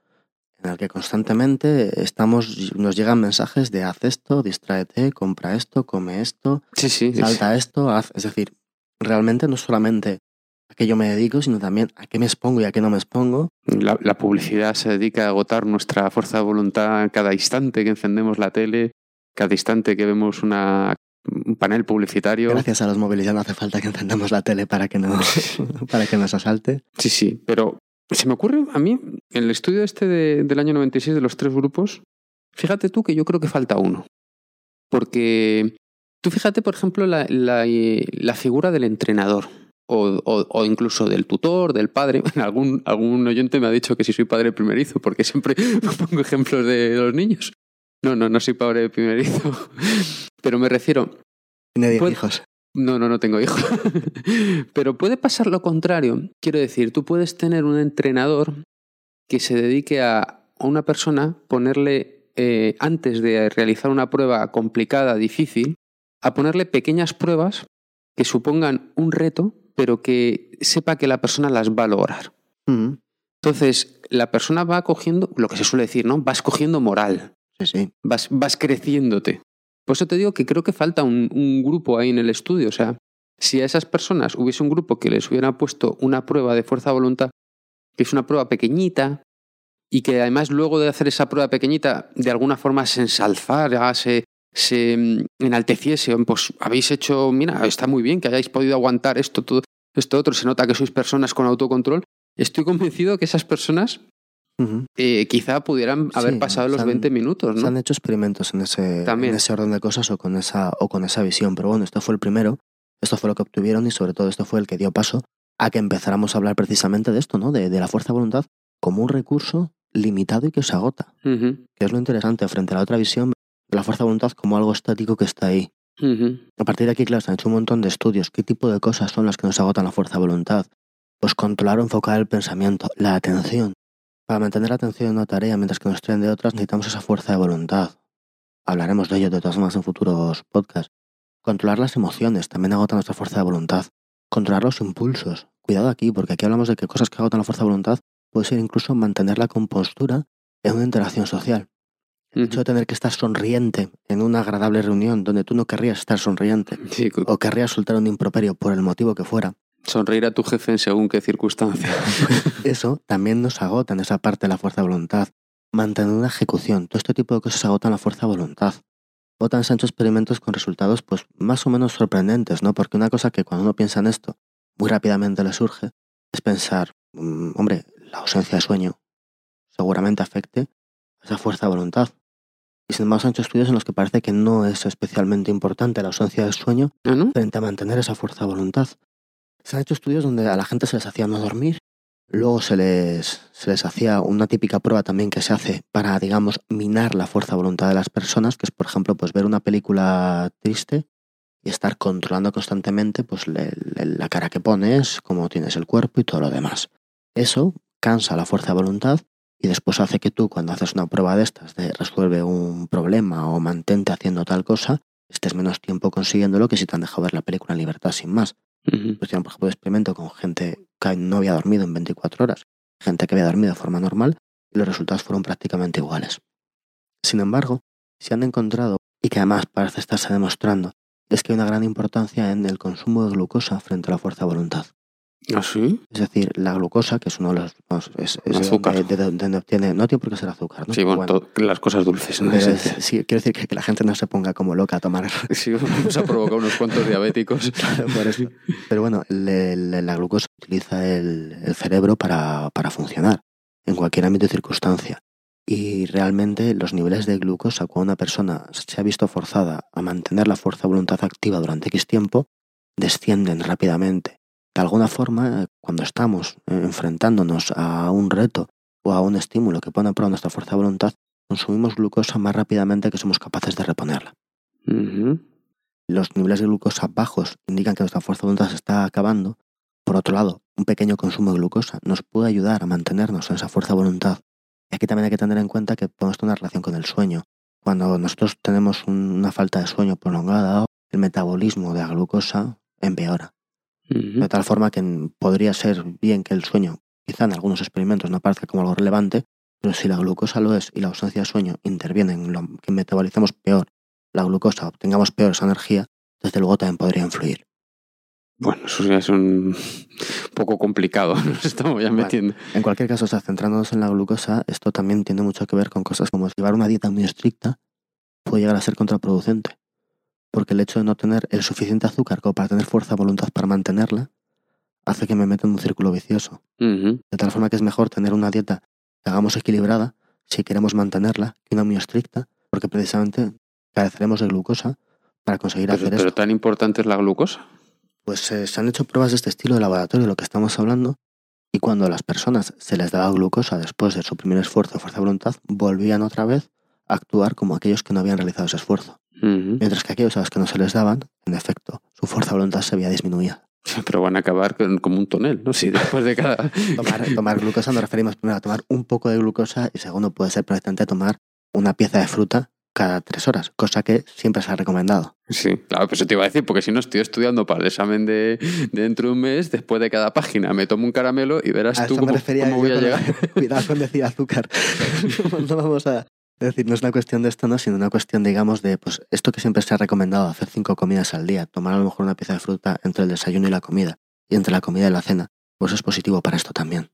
en el que constantemente estamos, nos llegan mensajes de haz esto, distráete, compra esto, come esto, Sí, sí. salta esto, haz. Es decir, realmente no solamente a qué yo me dedico, sino también a qué me expongo y a qué no me expongo. La, la publicidad se dedica a agotar nuestra fuerza de voluntad cada instante que encendemos la tele, cada instante que vemos una, un panel publicitario. Gracias a los móviles ya no hace falta que encendamos la tele para que nos, para que nos asalte. Sí, sí, pero se me ocurre a mí, en el estudio este de- del año 96 de los tres grupos, fíjate tú que yo creo que falta uno. Porque tú fíjate, por ejemplo, la, la, la figura del entrenador. O, o- o incluso del tutor, del padre. Algún, algún oyente me ha dicho que si soy padre primerizo, porque siempre pongo ejemplos de los niños. No, no, no soy padre primerizo. Pero me refiero, Tiene diez Pues- hijos. No, no, no tengo hijos. Pero puede pasar lo contrario. Quiero decir, tú puedes tener un entrenador que se dedique a una persona ponerle, eh, antes de realizar una prueba complicada, difícil, a ponerle pequeñas pruebas que supongan un reto, pero que sepa que la persona las va a lograr. Mm, Entonces, la persona va cogiendo, lo que se suele decir, ¿no? Vas cogiendo moral Sí, sí. vas, vas creciéndote. Por eso te digo que creo que falta un, grupo ahí en el estudio. O sea, si a esas personas hubiese un grupo que les hubiera puesto una prueba de fuerza de voluntad, que es una prueba pequeñita, y que además luego de hacer esa prueba pequeñita, de alguna forma se ensalzara, se, se mm, enalteciese, pues habéis hecho, mira, está muy bien que hayáis podido aguantar esto, todo, esto otro, se nota que sois personas con autocontrol. Estoy convencido que esas personas Eh, quizá pudieran haber Sí, pasado se los han- 20 minutos, Se ¿no? han hecho experimentos en ese, También. en ese orden de cosas o con, esa, o con esa visión, pero bueno, esto fue el primero, esto fue lo que obtuvieron y sobre todo esto fue el que dio paso a que empezáramos a hablar precisamente de esto, ¿no? De, de la fuerza de voluntad como un recurso limitado y que se agota, que es lo interesante frente a la otra visión de la fuerza de voluntad como algo estático que está ahí. A partir de aquí, claro, se han hecho un montón de estudios. ¿Qué tipo de cosas son las que nos agotan la fuerza de voluntad? Pues controlar o enfocar el pensamiento, la atención. Para mantener la atención en una tarea mientras que nos traen de otras, necesitamos esa fuerza de voluntad. Hablaremos de ello de todas formas en futuros podcasts. Controlar las emociones también agota nuestra fuerza de voluntad. Controlar los impulsos. Cuidado aquí, porque aquí hablamos de que cosas que agotan la fuerza de voluntad puede ser incluso mantener la compostura en una interacción social. El hecho de tener que estar sonriente en una agradable reunión donde tú no querrías estar sonriente Sí, o querrías soltar un improperio por el motivo que fuera, sonreír a tu jefe en según qué circunstancia. eso también nos agota en esa parte de la fuerza de voluntad. Mantener una ejecución, todo este tipo de cosas agotan la fuerza de voluntad. Botan se han hecho experimentos con resultados pues más o menos sorprendentes, ¿no? Porque una cosa que cuando uno piensa en esto, muy rápidamente le surge, es pensar, mm, hombre, la ausencia de sueño seguramente afecte a esa fuerza de voluntad. Y sin embargo han hecho estudios en los que parece que no es especialmente importante la ausencia de sueño ¿Ah, no? frente a mantener esa fuerza de voluntad. Se han hecho estudios donde a la gente se les hacía no dormir, luego se les, se les hacía una típica prueba también que se hace para, digamos, minar la fuerza de voluntad de las personas, que es, por ejemplo, pues ver una película triste y estar controlando constantemente pues, la cara que pones, cómo tienes el cuerpo y todo lo demás. Eso cansa la fuerza de voluntad y después hace que tú, cuando haces una prueba de estas, de resuelve un problema o mantente haciendo tal cosa, estés menos tiempo consiguiéndolo que si te han dejado ver la película en libertad sin más. Pues por ejemplo, experimento con gente que no había dormido en 24 horas, gente que había dormido de forma normal, y los resultados fueron prácticamente iguales. Sin embargo, se han encontrado, y que además parece estarse demostrando, es que hay una gran importancia en el consumo de glucosa frente a la fuerza de voluntad. ¿Ah, sí? Es decir, la glucosa, que es uno de los... es, Azúcar. donde- de donde obtiene, no tiene por qué ser azúcar, ¿no? Sí, bueno, las cosas dulces. ¿no? pero Sí. es- sí, quiero decir que, que la gente no se ponga como loca a tomar Sí, vamos a provocar unos cuantos diabéticos. Por eso. Pero bueno, le- le- la glucosa utiliza el, el cerebro para, para funcionar en cualquier ámbito y circunstancia. Y realmente los niveles de glucosa, cuando una persona se ha visto forzada a mantener la fuerza de voluntad activa durante X tiempo, descienden rápidamente. De alguna forma, cuando estamos enfrentándonos a un reto o a un estímulo que pone a prueba nuestra fuerza de voluntad, consumimos glucosa más rápidamente que somos capaces de reponerla los niveles de glucosa bajos indican que nuestra fuerza de voluntad se está acabando. Por otro lado, un pequeño consumo de glucosa nos puede ayudar a mantenernos en esa fuerza de voluntad. Y aquí también hay que tener en cuenta que podemos tener una relación con el sueño. Cuando nosotros tenemos un- una falta de sueño prolongada, el metabolismo de la glucosa empeora. De tal forma que podría ser bien que el sueño, quizá en algunos experimentos no parezca como algo relevante, pero si la glucosa lo es y la ausencia de sueño interviene en lo que metabolicemos peor la glucosa, obtengamos peor esa energía, desde luego también podría influir. Bueno, eso ya es un poco complicado. Nos estamos ya metiendo. En cualquier caso, o sea, centrándonos en la glucosa, esto también tiene mucho que ver con cosas como llevar una dieta muy estricta puede llegar a ser contraproducente. Porque el hecho de no tener el suficiente azúcar como para tener fuerza de voluntad para mantenerla, hace que me meta en un círculo vicioso. De tal forma que es mejor tener una dieta que hagamos equilibrada si queremos mantenerla que una muy estricta, porque precisamente careceremos de glucosa para conseguir Pero, hacer pero esto. tan importante es la glucosa. Pues eh, se han hecho pruebas de este estilo de laboratorio, lo que estamos hablando, y cuando a las personas se les daba glucosa después de su primer esfuerzo de fuerza de voluntad, volvían otra vez a actuar como aquellos que no habían realizado ese esfuerzo. Mientras que aquellos a los que no se les daban, en efecto, su fuerza de voluntad se había disminuido. Pero van a acabar con- como un tonel, ¿no? Si después de cada... Tomar, tomar glucosa nos referimos primero a tomar un poco de glucosa y segundo puede ser perfectamente tomar una pieza de fruta cada tres horas, cosa que siempre se ha recomendado. Sí, claro, pues eso te iba a decir, porque si no estoy estudiando para el examen de, de dentro de un mes, después de cada página me tomo un caramelo y verás A tú cómo, me cómo voy a llegar. Cuidado con decir azúcar. no vamos a, Es decir, no es una cuestión de esto, no, sino una cuestión, digamos, de pues esto que siempre se ha recomendado, hacer cinco comidas al día, tomar a lo mejor una pieza de fruta entre el desayuno y la comida, y entre la comida y la cena, pues es positivo para esto también.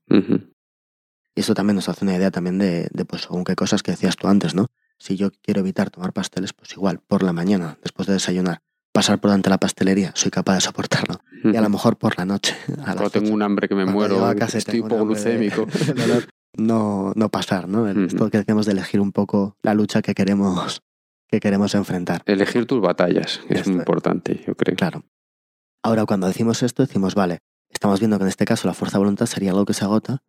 Y esto también nos hace una idea también de, de pues, según qué cosas que decías tú antes, ¿no? Si yo quiero evitar tomar pasteles, pues igual, por la mañana, después de desayunar, pasar por delante de la pastelería, soy capaz de soportarlo. Y a lo mejor por la noche, a Cuando tengo un hambre que me cuando muero, a casa estoy de- hipoglucémico. de no, no pasar, ¿no? El- Ujú. Esto que decimos de elegir un poco la lucha que queremos, que queremos enfrentar. Elegir tus batallas es muy importante, yo creo. Claro. Ahora, cuando decimos esto, decimos, vale, estamos viendo que en este caso la fuerza de voluntad sería algo que se agota,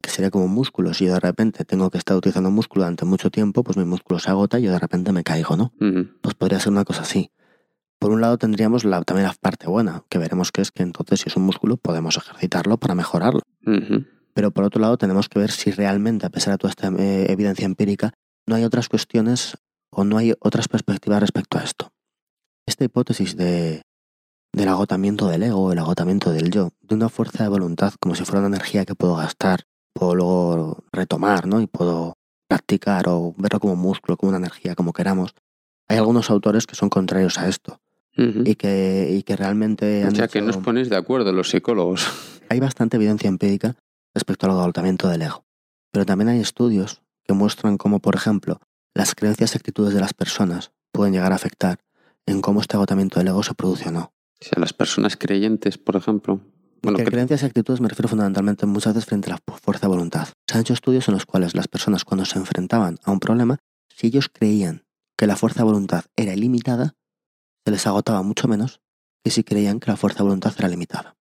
que sería como un músculo. Si yo de repente tengo que estar utilizando un músculo durante mucho tiempo, pues mi músculo se agota y yo de repente me caigo, ¿no? Pues podría ser una cosa así. Por un lado tendríamos la, también la parte buena, que veremos que es que entonces si es un músculo podemos ejercitarlo para mejorarlo. Pero por otro lado tenemos que ver si realmente, a pesar de toda esta eh, evidencia empírica, no hay otras cuestiones o no hay otras perspectivas respecto a esto. Esta hipótesis de, del agotamiento del ego, el agotamiento del yo, de una fuerza de voluntad como si fuera una energía que puedo gastar, puedo luego retomar, ¿no? Y puedo practicar o verlo como músculo, como una energía, como queramos. Hay algunos autores que son contrarios a esto y que, y que realmente O sea, que no os hecho- ponéis de acuerdo los psicólogos. hay bastante evidencia empírica respecto al agotamiento del ego. Pero también hay estudios que muestran cómo, por ejemplo, las creencias y actitudes de las personas pueden llegar a afectar en cómo este agotamiento del ego se produce o no. O sea, las personas creyentes, por ejemplo. Bueno, que creencias y actitudes me refiero fundamentalmente muchas veces frente a la fu- fuerza de voluntad. Se han hecho estudios en los cuales las personas cuando se enfrentaban a un problema, si ellos creían que la fuerza de voluntad era ilimitada, se les agotaba mucho menos que si creían que la fuerza de voluntad era limitada.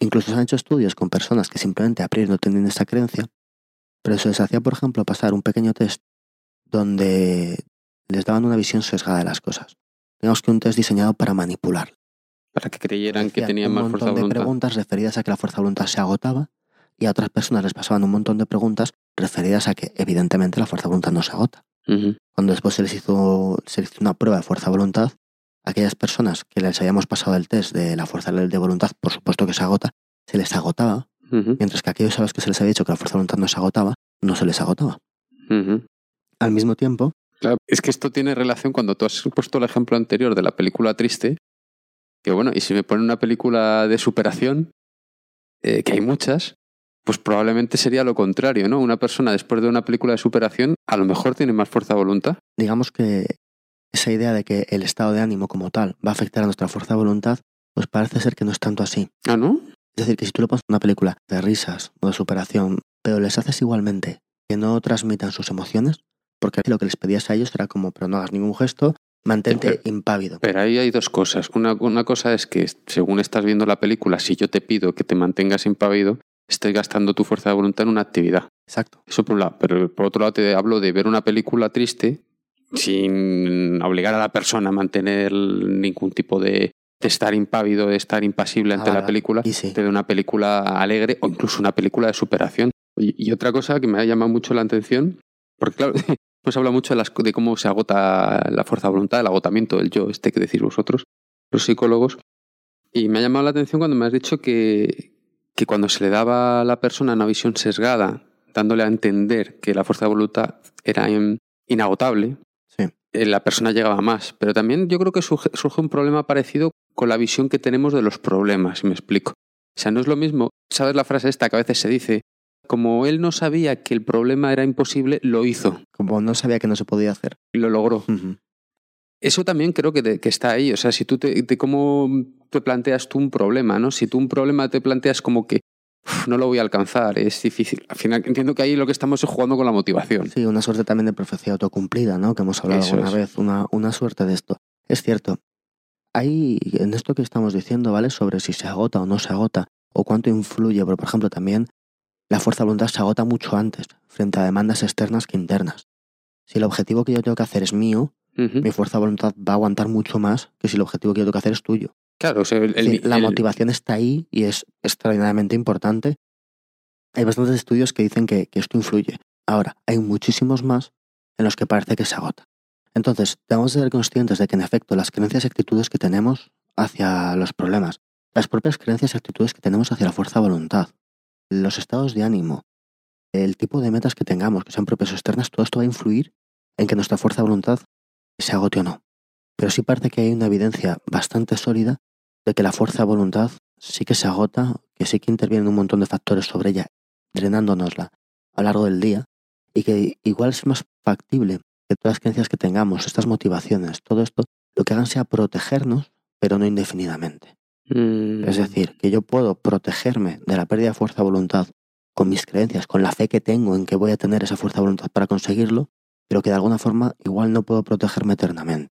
Incluso se han hecho estudios con personas que simplemente a priori no tenían esa creencia, pero se les hacía, por ejemplo, pasar un pequeño test donde les daban una visión sesgada de las cosas. Digamos que un test diseñado para manipular. Para que creyeran que tenían más fuerza de de voluntad. preguntas referidas a que la fuerza de voluntad se agotaba y a otras personas les pasaban un montón de preguntas referidas a que evidentemente la fuerza de voluntad no se agota. Cuando después se les hizo, se les hizo una prueba de fuerza de voluntad, aquellas personas que les habíamos pasado el test de la fuerza de voluntad, por supuesto que se agota, se les agotaba mientras que aquellos a los que se les había dicho que la fuerza de voluntad no se agotaba, no se les agotaba. Al mismo tiempo, Claro, es que esto tiene relación cuando tú has puesto el ejemplo anterior de la película triste, que bueno, y si me ponen una película de superación, eh, que hay muchas, pues probablemente sería lo contrario, ¿no? Una persona después de una película de superación a lo mejor tiene más fuerza de voluntad. digamos que esa idea de que el estado de ánimo como tal va a afectar a nuestra fuerza de voluntad, pues parece ser que no es tanto así. Ah, ¿no? Es decir, que si tú le pones una película de risas o de superación, pero les haces igualmente que no transmitan sus emociones, porque lo que les pedías a ellos era como, pero no hagas ningún gesto, mantente Pero- impávido. Pero ahí hay dos cosas. Una, una cosa es que según estás viendo la película, si yo te pido que te mantengas impávido, estés gastando tu fuerza de voluntad en una actividad. Exacto. Eso por un lado. Pero por otro lado te hablo de ver una película triste sin obligar a la persona a mantener ningún tipo de, de estar impávido, de estar impasible ante Ah, la película, sí. de una película alegre o incluso una película de superación. Y, y otra cosa que me ha llamado mucho la atención, porque claro, pues habla mucho de, las, de cómo se agota la fuerza de voluntad, el agotamiento del yo, este que decís vosotros, los psicólogos. Y me ha llamado la atención cuando me has dicho que, que cuando se le daba a la persona una visión sesgada, dándole a entender que la fuerza de voluntad era in- inagotable, la persona llegaba más. Pero también yo creo que surge, surge un problema parecido con la visión que tenemos de los problemas, si me explico. O sea, no es lo mismo, ¿sabes la frase esta que a veces se dice? Como él no sabía que el problema era imposible, lo hizo, Como no sabía que no se podía hacer. y lo logró. Eso también creo que, te- que está ahí. O sea, si tú te, te- cómo te planteas tú un problema, ¿no? Si tú un problema te planteas como que "Uf, no lo voy a alcanzar, es difícil. Al final entiendo que ahí lo que estamos es jugando con la motivación. Sí, una suerte también de profecía autocumplida, ¿no? Que hemos hablado Eso alguna es. vez, una, una suerte de esto. Es cierto. Hay, en esto que estamos diciendo, ¿vale? Sobre si se agota o no se agota, o cuánto influye, pero por ejemplo también la fuerza de voluntad se agota mucho antes, frente a demandas externas que internas. Si el objetivo que yo tengo que hacer es mío, mi fuerza de voluntad va a aguantar mucho más que si el objetivo que yo tengo que hacer es tuyo. Claro, o sea, el- Es decir, el- la el- motivación está ahí y es extraordinariamente importante. Hay bastantes estudios que dicen que, que esto influye. Ahora, hay muchísimos más en los que parece que se agota. Entonces, debemos de ser conscientes de que, en efecto, las creencias y actitudes que tenemos hacia los problemas, las propias creencias y actitudes que tenemos hacia la fuerza de voluntad, los estados de ánimo, el tipo de metas que tengamos, que sean propias o externas, todo esto va a influir en que nuestra fuerza de voluntad se agote o no. Pero sí parece que hay una evidencia bastante sólida de que la fuerza de voluntad sí que se agota, que sí que intervienen un montón de factores sobre ella, drenándonosla a lo largo del día, y que igual es más factible que todas las creencias que tengamos, estas motivaciones, todo esto, lo que hagan sea protegernos, pero no indefinidamente. Mm, Es decir, que yo puedo protegerme de la pérdida de fuerza de voluntad con mis creencias, con la fe que tengo en que voy a tener esa fuerza de voluntad para conseguirlo, pero que de alguna forma igual no puedo protegerme eternamente.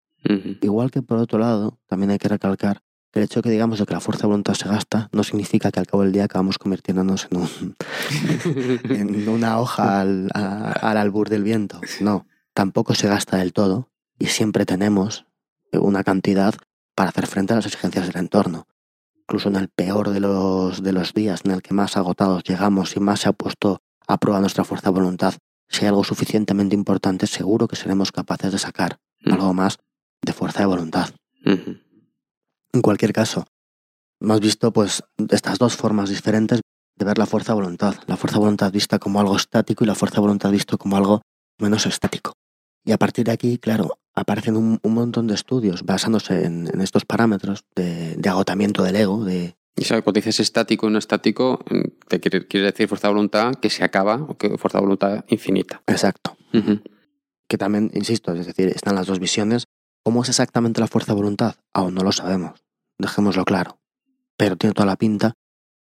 Igual que por otro lado, también hay que recalcar que el hecho de que digamos de que la fuerza de voluntad se gasta no significa que al cabo del día acabamos convirtiéndonos en, un, en una hoja al, a- al albur del viento. No, tampoco se gasta del todo y siempre tenemos una cantidad para hacer frente a las exigencias del entorno. Incluso en el peor de los, de los días, en el que más agotados llegamos y más se ha puesto a prueba nuestra fuerza de voluntad, si hay algo suficientemente importante, seguro que seremos capaces de sacar algo más de fuerza de voluntad. En cualquier caso, hemos visto pues estas dos formas diferentes de ver la fuerza de voluntad. La fuerza de voluntad vista como algo estático y la fuerza de voluntad visto como algo menos estático. Y a partir de aquí, claro, aparecen un, un montón de estudios basándose en, en estos parámetros de, de agotamiento del ego, de Y sabe, cuando dices estático y no estático, mm, te quiere, quiere decir fuerza de voluntad que se acaba o que fuerza de voluntad infinita. exacto. Que también, insisto, es decir, están las dos visiones. ¿Cómo es exactamente la fuerza de voluntad? Aún no lo sabemos. Dejémoslo claro. Pero tiene toda la pinta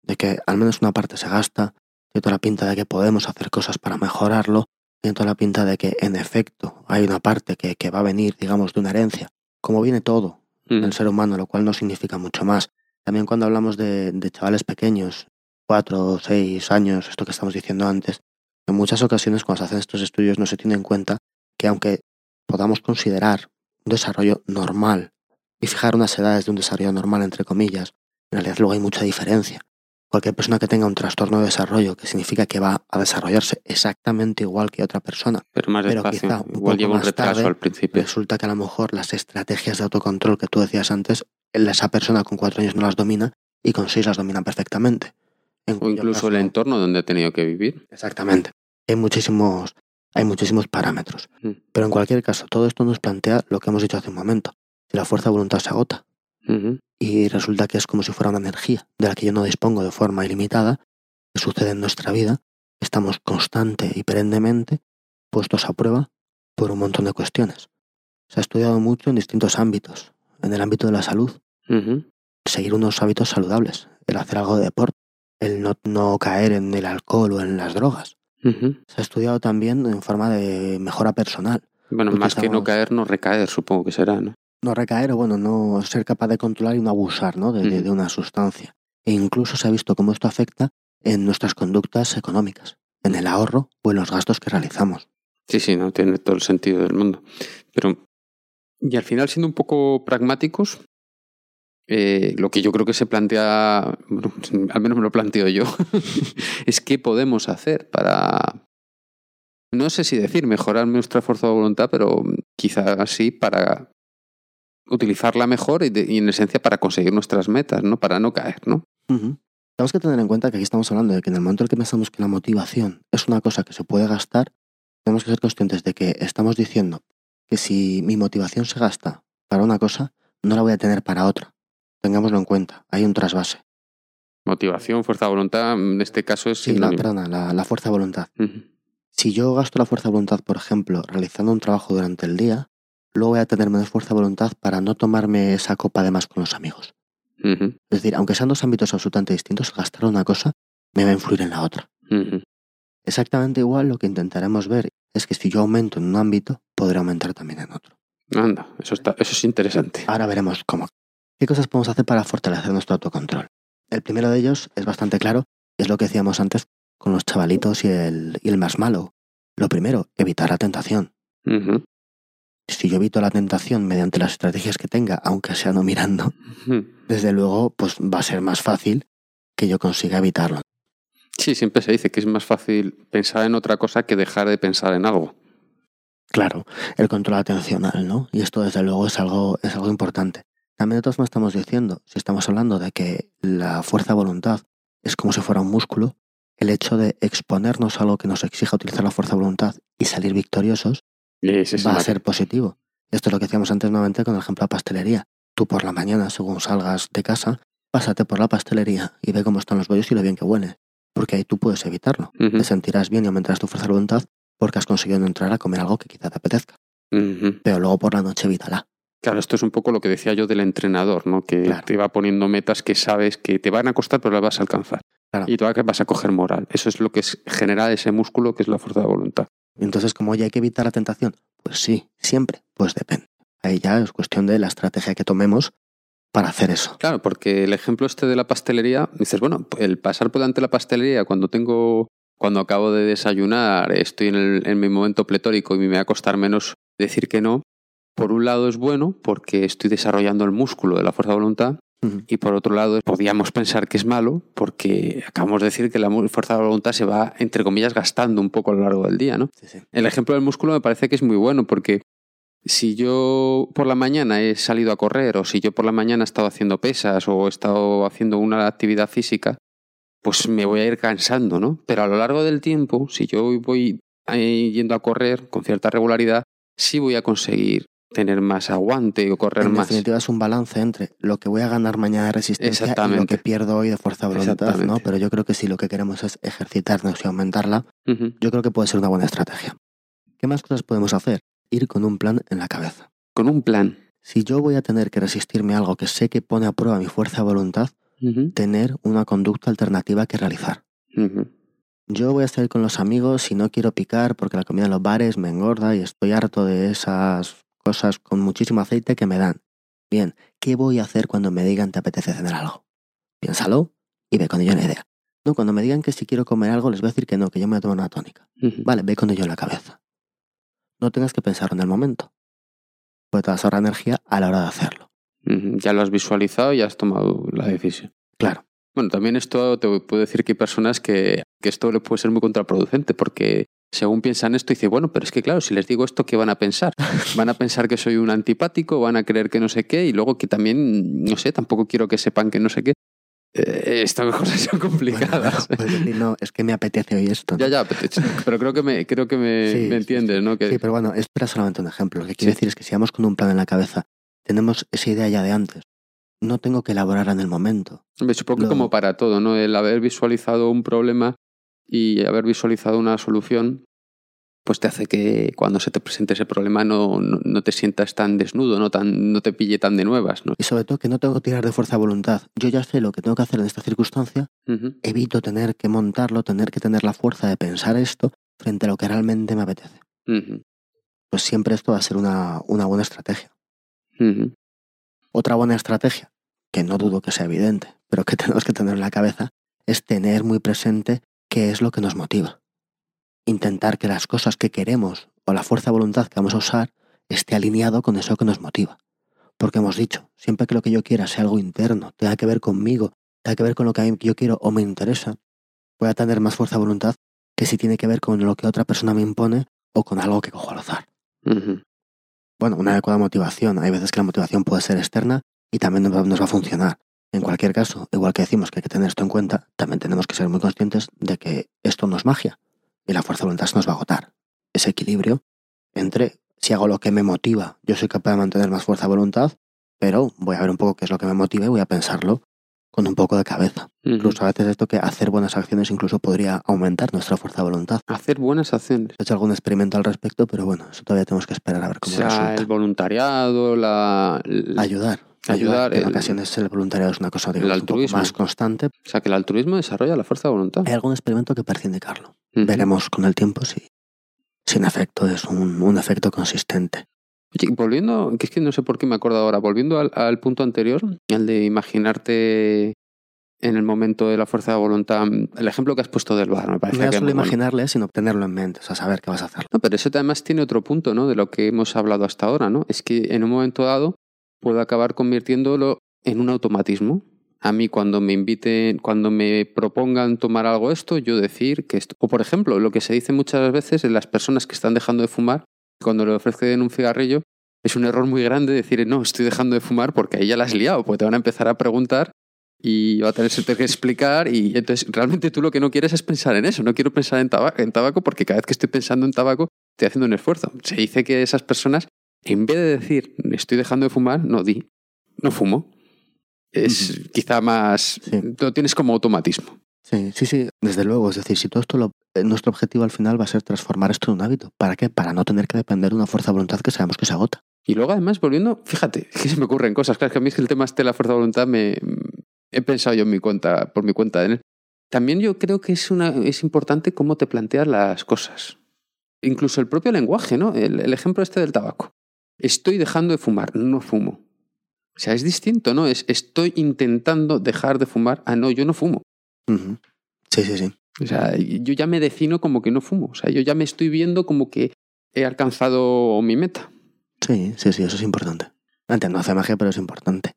de que al menos una parte se gasta, tiene toda la pinta de que podemos hacer cosas para mejorarlo, tiene toda la pinta de que en efecto hay una parte que, que va a venir, digamos, de una herencia, como viene todo Ujú. del ser humano, lo cual no significa mucho más. También cuando hablamos de, de chavales pequeños, cuatro, seis años, esto que estamos diciendo antes, en muchas ocasiones cuando se hacen estos estudios no se tiene en cuenta que aunque podamos considerar un desarrollo normal y fijar unas edades de un desarrollo normal entre comillas, en realidad luego hay mucha diferencia. Cualquier persona que tenga un trastorno de desarrollo, que significa que va a desarrollarse exactamente igual que otra persona, Pero más pero despacio. quizá un Igual poco lleva un más retraso tarde, al principio. resulta que a lo mejor las estrategias de autocontrol que tú decías antes, esa persona con cuatro años no las domina y con seis las domina perfectamente. En O incluso el entorno donde ha tenido que vivir. Exactamente. Hay muchísimos, hay muchísimos parámetros. Mm. Pero en cualquier caso, todo esto nos plantea lo que hemos dicho hace un momento. Si la fuerza de voluntad se agota y resulta que es como si fuera una energía de la que yo no dispongo de forma ilimitada, que sucede en nuestra vida, estamos constante y perennemente puestos a prueba por un montón de cuestiones. Se ha estudiado mucho en distintos ámbitos. En el ámbito de la salud, seguir unos hábitos saludables, el hacer algo de deporte, el no, no caer en el alcohol o en las drogas. Se ha estudiado también en forma de mejora personal. Bueno, Porque más que no caer, no recaer, supongo que será, ¿no? No recaer o, bueno, no ser capaz de controlar y no abusar ¿no? De, de una sustancia. E incluso se ha visto cómo esto afecta en nuestras conductas económicas, en el ahorro o en los gastos que realizamos. Sí, sí, no tiene todo el sentido del mundo. Pero, y al final, siendo un poco pragmáticos, eh, lo que yo creo que se plantea, al menos me lo planteo yo, es qué podemos hacer para, no sé si decir mejorar nuestra fuerza de voluntad, pero quizás sí para utilizarla mejor y, en esencia para conseguir nuestras metas, ¿no? Para no caer, ¿no? Tenemos que tener en cuenta que aquí estamos hablando de que en el momento en el que pensamos que la motivación es una cosa que se puede gastar, tenemos que ser conscientes de que estamos diciendo que si mi motivación se gasta para una cosa, no la voy a tener para otra. Tengámoslo en cuenta, hay un trasvase. Motivación, fuerza de voluntad, en este caso es Sí, la, perdona, la, la fuerza de voluntad. Si yo gasto la fuerza de voluntad, por ejemplo, realizando un trabajo durante el día, luego voy a tener menos fuerza de voluntad para no tomarme esa copa de más con los amigos. Es decir, aunque sean dos ámbitos absolutamente distintos, gastar una cosa me va a influir en la otra. Exactamente igual lo que intentaremos ver es que si yo aumento en un ámbito, podré aumentar también en otro. Anda, eso, está, eso es interesante. Ahora veremos cómo. ¿Qué cosas podemos hacer para fortalecer nuestro autocontrol? El primero de ellos es bastante claro, y es lo que decíamos antes con los chavalitos y el, y el marshmallow. Lo primero, evitar la tentación. Si yo evito la tentación mediante las estrategias que tenga, aunque sea no mirando, desde luego pues va a ser más fácil que yo consiga evitarlo. Sí, siempre se dice que es más fácil pensar en otra cosa que dejar de pensar en algo. Claro, el control atencional, ¿no? Y esto desde luego es algo, es algo importante. También de todas formas estamos diciendo, si estamos hablando de que la fuerza de voluntad es como si fuera un músculo, el hecho de exponernos a algo que nos exija utilizar la fuerza de voluntad y salir victoriosos va a ser positivo. Esto es lo que decíamos antes nuevamente con el ejemplo de la pastelería. Tú por la mañana, según salgas de casa, pásate por la pastelería y ve cómo están los bollos y lo bien que huele. Porque ahí tú puedes evitarlo. Te sentirás bien y aumentarás tu fuerza de voluntad porque has conseguido entrar a comer algo que quizá te apetezca. Pero luego por la noche evítala. Claro, esto es un poco lo que decía yo del entrenador, ¿no? Que Claro. te va poniendo metas que sabes que te van a costar, pero las vas a alcanzar. Claro. Y tú vas a coger moral. Eso es lo que es, genera ese músculo que es la fuerza de voluntad. Entonces, como ya hay que evitar la tentación, pues sí, siempre, pues depende. Ahí ya es cuestión de la estrategia que tomemos para hacer eso. Claro, porque el ejemplo este de la pastelería, dices, bueno, el pasar por delante de la pastelería cuando tengo, cuando acabo de desayunar, estoy en, el- en mi momento pletórico y me va a costar menos decir que no, por un lado es bueno porque estoy desarrollando el músculo de la fuerza de voluntad y por otro lado podríamos pensar que es malo porque acabamos de decir que la fuerza de voluntad se va, entre comillas, gastando un poco a lo largo del día, ¿no? Sí, sí. El ejemplo del músculo me parece que es muy bueno porque si yo por la mañana he salido a correr o si yo por la mañana he estado haciendo pesas o he estado haciendo una actividad física, pues me voy a ir cansando, ¿no? Pero a lo largo del tiempo, si yo voy eh, yendo a correr con cierta regularidad, sí voy a conseguir tener más aguante o correr En más. definitiva es un balance entre lo que voy a ganar mañana de resistencia y lo que pierdo hoy de fuerza de voluntad, ¿no? Pero yo creo que si lo que queremos es ejercitarnos y aumentarla, yo creo que puede ser una buena estrategia. ¿Qué más cosas podemos hacer? Ir con un plan en la cabeza. Con un plan. Si yo voy a tener que resistirme a algo que sé que pone a prueba mi fuerza de voluntad, tener una conducta alternativa que realizar. Yo voy a salir con los amigos y no quiero picar porque la comida en los bares me engorda y estoy harto de esas cosas con muchísimo aceite que me dan. Bien, ¿qué voy a hacer cuando me digan te apetece cenar algo? Piénsalo y ve con ello una idea. No, cuando me digan que si quiero comer algo les voy a decir que no, que yo me voy a tomar una tónica. Vale, ve con ello en la cabeza. No tengas que pensarlo en el momento. Porque te vas a ahorrar energía a la hora de hacerlo. Ya lo has visualizado y has tomado la decisión. Claro. Bueno, también esto te puedo decir que hay personas que, que esto le puede ser muy contraproducente porque según piensan esto, dice, bueno, pero es que claro, si les digo esto, ¿qué van a pensar? Van a pensar que soy un antipático, van a creer que no sé qué y luego que también, no sé, tampoco quiero que sepan que no sé qué. Eh, estas cosas son complicadas. Bueno, decir, no, es que me apetece hoy esto. ¿no? ya, ya, pero, pero creo que me, creo que me, Sí, me entiendes, sí. ¿no? Que, Sí, pero bueno, esto era solamente un ejemplo. Lo que quiero Sí. decir es que si vamos con un plan en la cabeza, tenemos esa idea ya de antes. No tengo que elaborarla en el momento. Hombre, supongo que como para todo, ¿no? El haber visualizado un problema y haber visualizado una solución, pues te hace que cuando se te presente ese problema no, no, no te sientas tan desnudo, no, tan, no te pille tan de nuevas, ¿no? Y sobre todo que no tengo que tirar de fuerza de voluntad. Yo ya sé lo que tengo que hacer en esta circunstancia, evito tener que montarlo, tener que tener la fuerza de pensar esto frente a lo que realmente me apetece. Pues siempre esto va a ser una, una buena estrategia. Otra buena estrategia, que no dudo que sea evidente, pero que tenemos que tener en la cabeza, es tener muy presente qué es lo que nos motiva. Intentar que las cosas que queremos o la fuerza de voluntad que vamos a usar esté alineado con eso que nos motiva. Porque hemos dicho, siempre que lo que yo quiera sea algo interno, tenga que ver conmigo, tenga que ver con lo que yo quiero o me interesa, voy a tener más fuerza de voluntad que si tiene que ver con lo que otra persona me impone o con algo que cojo al azar. Bueno, una adecuada motivación. Hay veces que la motivación puede ser externa y también nos va a funcionar. En cualquier caso, igual que decimos que hay que tener esto en cuenta, también tenemos que ser muy conscientes de que esto no es magia y la fuerza de voluntad se nos va a agotar. Ese equilibrio entre si hago lo que me motiva, yo soy capaz de mantener más fuerza de voluntad, pero voy a ver un poco qué es lo que me motiva y voy a pensarlo con un poco de cabeza. Incluso a veces esto que hacer buenas acciones incluso podría aumentar nuestra fuerza de voluntad. Hacer buenas acciones. He hecho algún experimento al respecto, pero bueno, eso todavía tenemos que esperar a ver O cómo sea, resulta. el voluntariado, la- Ayudar. Ayudar, en ocasiones el voluntariado es una cosa digamos, un poco altruismo. más constante. o sea, que el altruismo desarrolla la fuerza de voluntad. Hay algún experimento que parece indicarlo. Veremos con el tiempo si, si en efecto es un, un efecto consistente. Oye, volviendo, que es que no sé por qué me acuerdo ahora, volviendo al, al punto anterior, al de imaginarte en el momento de la fuerza de voluntad, el ejemplo que has puesto del bar, me parece No que es solo muy bueno. imaginarle, sino tenerlo en mente, o sea, saber qué vas a hacer. No, pero eso además tiene otro punto, ¿no? De lo que hemos hablado hasta ahora, ¿no? Es que en un momento dado puedo acabar convirtiéndolo en un automatismo. A mí cuando me inviten, cuando me propongan tomar algo esto, yo decir que esto. O por ejemplo, lo que se dice muchas veces en las personas que están dejando de fumar, cuando le ofrecen un cigarrillo, es un error muy grande decir, no, estoy dejando de fumar porque ahí ya la has liado, porque te van a empezar a preguntar y va a tener que explicar y entonces realmente tú lo que no quieres es pensar en eso, no quiero pensar en tabaco, en tabaco porque cada vez que estoy pensando en tabaco estoy haciendo un esfuerzo. Se dice que esas personas, en vez de decir estoy dejando de fumar, no di, no fumo. Es quizá más, lo tienes como automatismo. Sí, sí, sí, desde luego. Es decir, si todo esto, lo, eh, nuestro objetivo al final va a ser transformar esto en un hábito. ¿Para qué? Para no tener que depender de una fuerza de voluntad que sabemos que se agota. Y luego además, volviendo, fíjate, que se me ocurren cosas. Claro, que a mí es que el tema este de la fuerza de voluntad me he pensado yo en mi cuenta, por mi cuenta en él. También yo creo que es, una, es importante cómo te planteas las cosas. Incluso el propio lenguaje, ¿no? El, ejemplo este del tabaco. Estoy dejando de fumar, no fumo. O sea, es distinto, ¿no? Es estoy intentando dejar de fumar. Ah, no, yo no fumo. Sí, sí, sí. O sea, yo ya me defino como que no fumo. O sea, yo ya me estoy viendo como que he alcanzado mi meta. Sí, sí, sí, eso es importante. Antes no hace magia, pero es importante.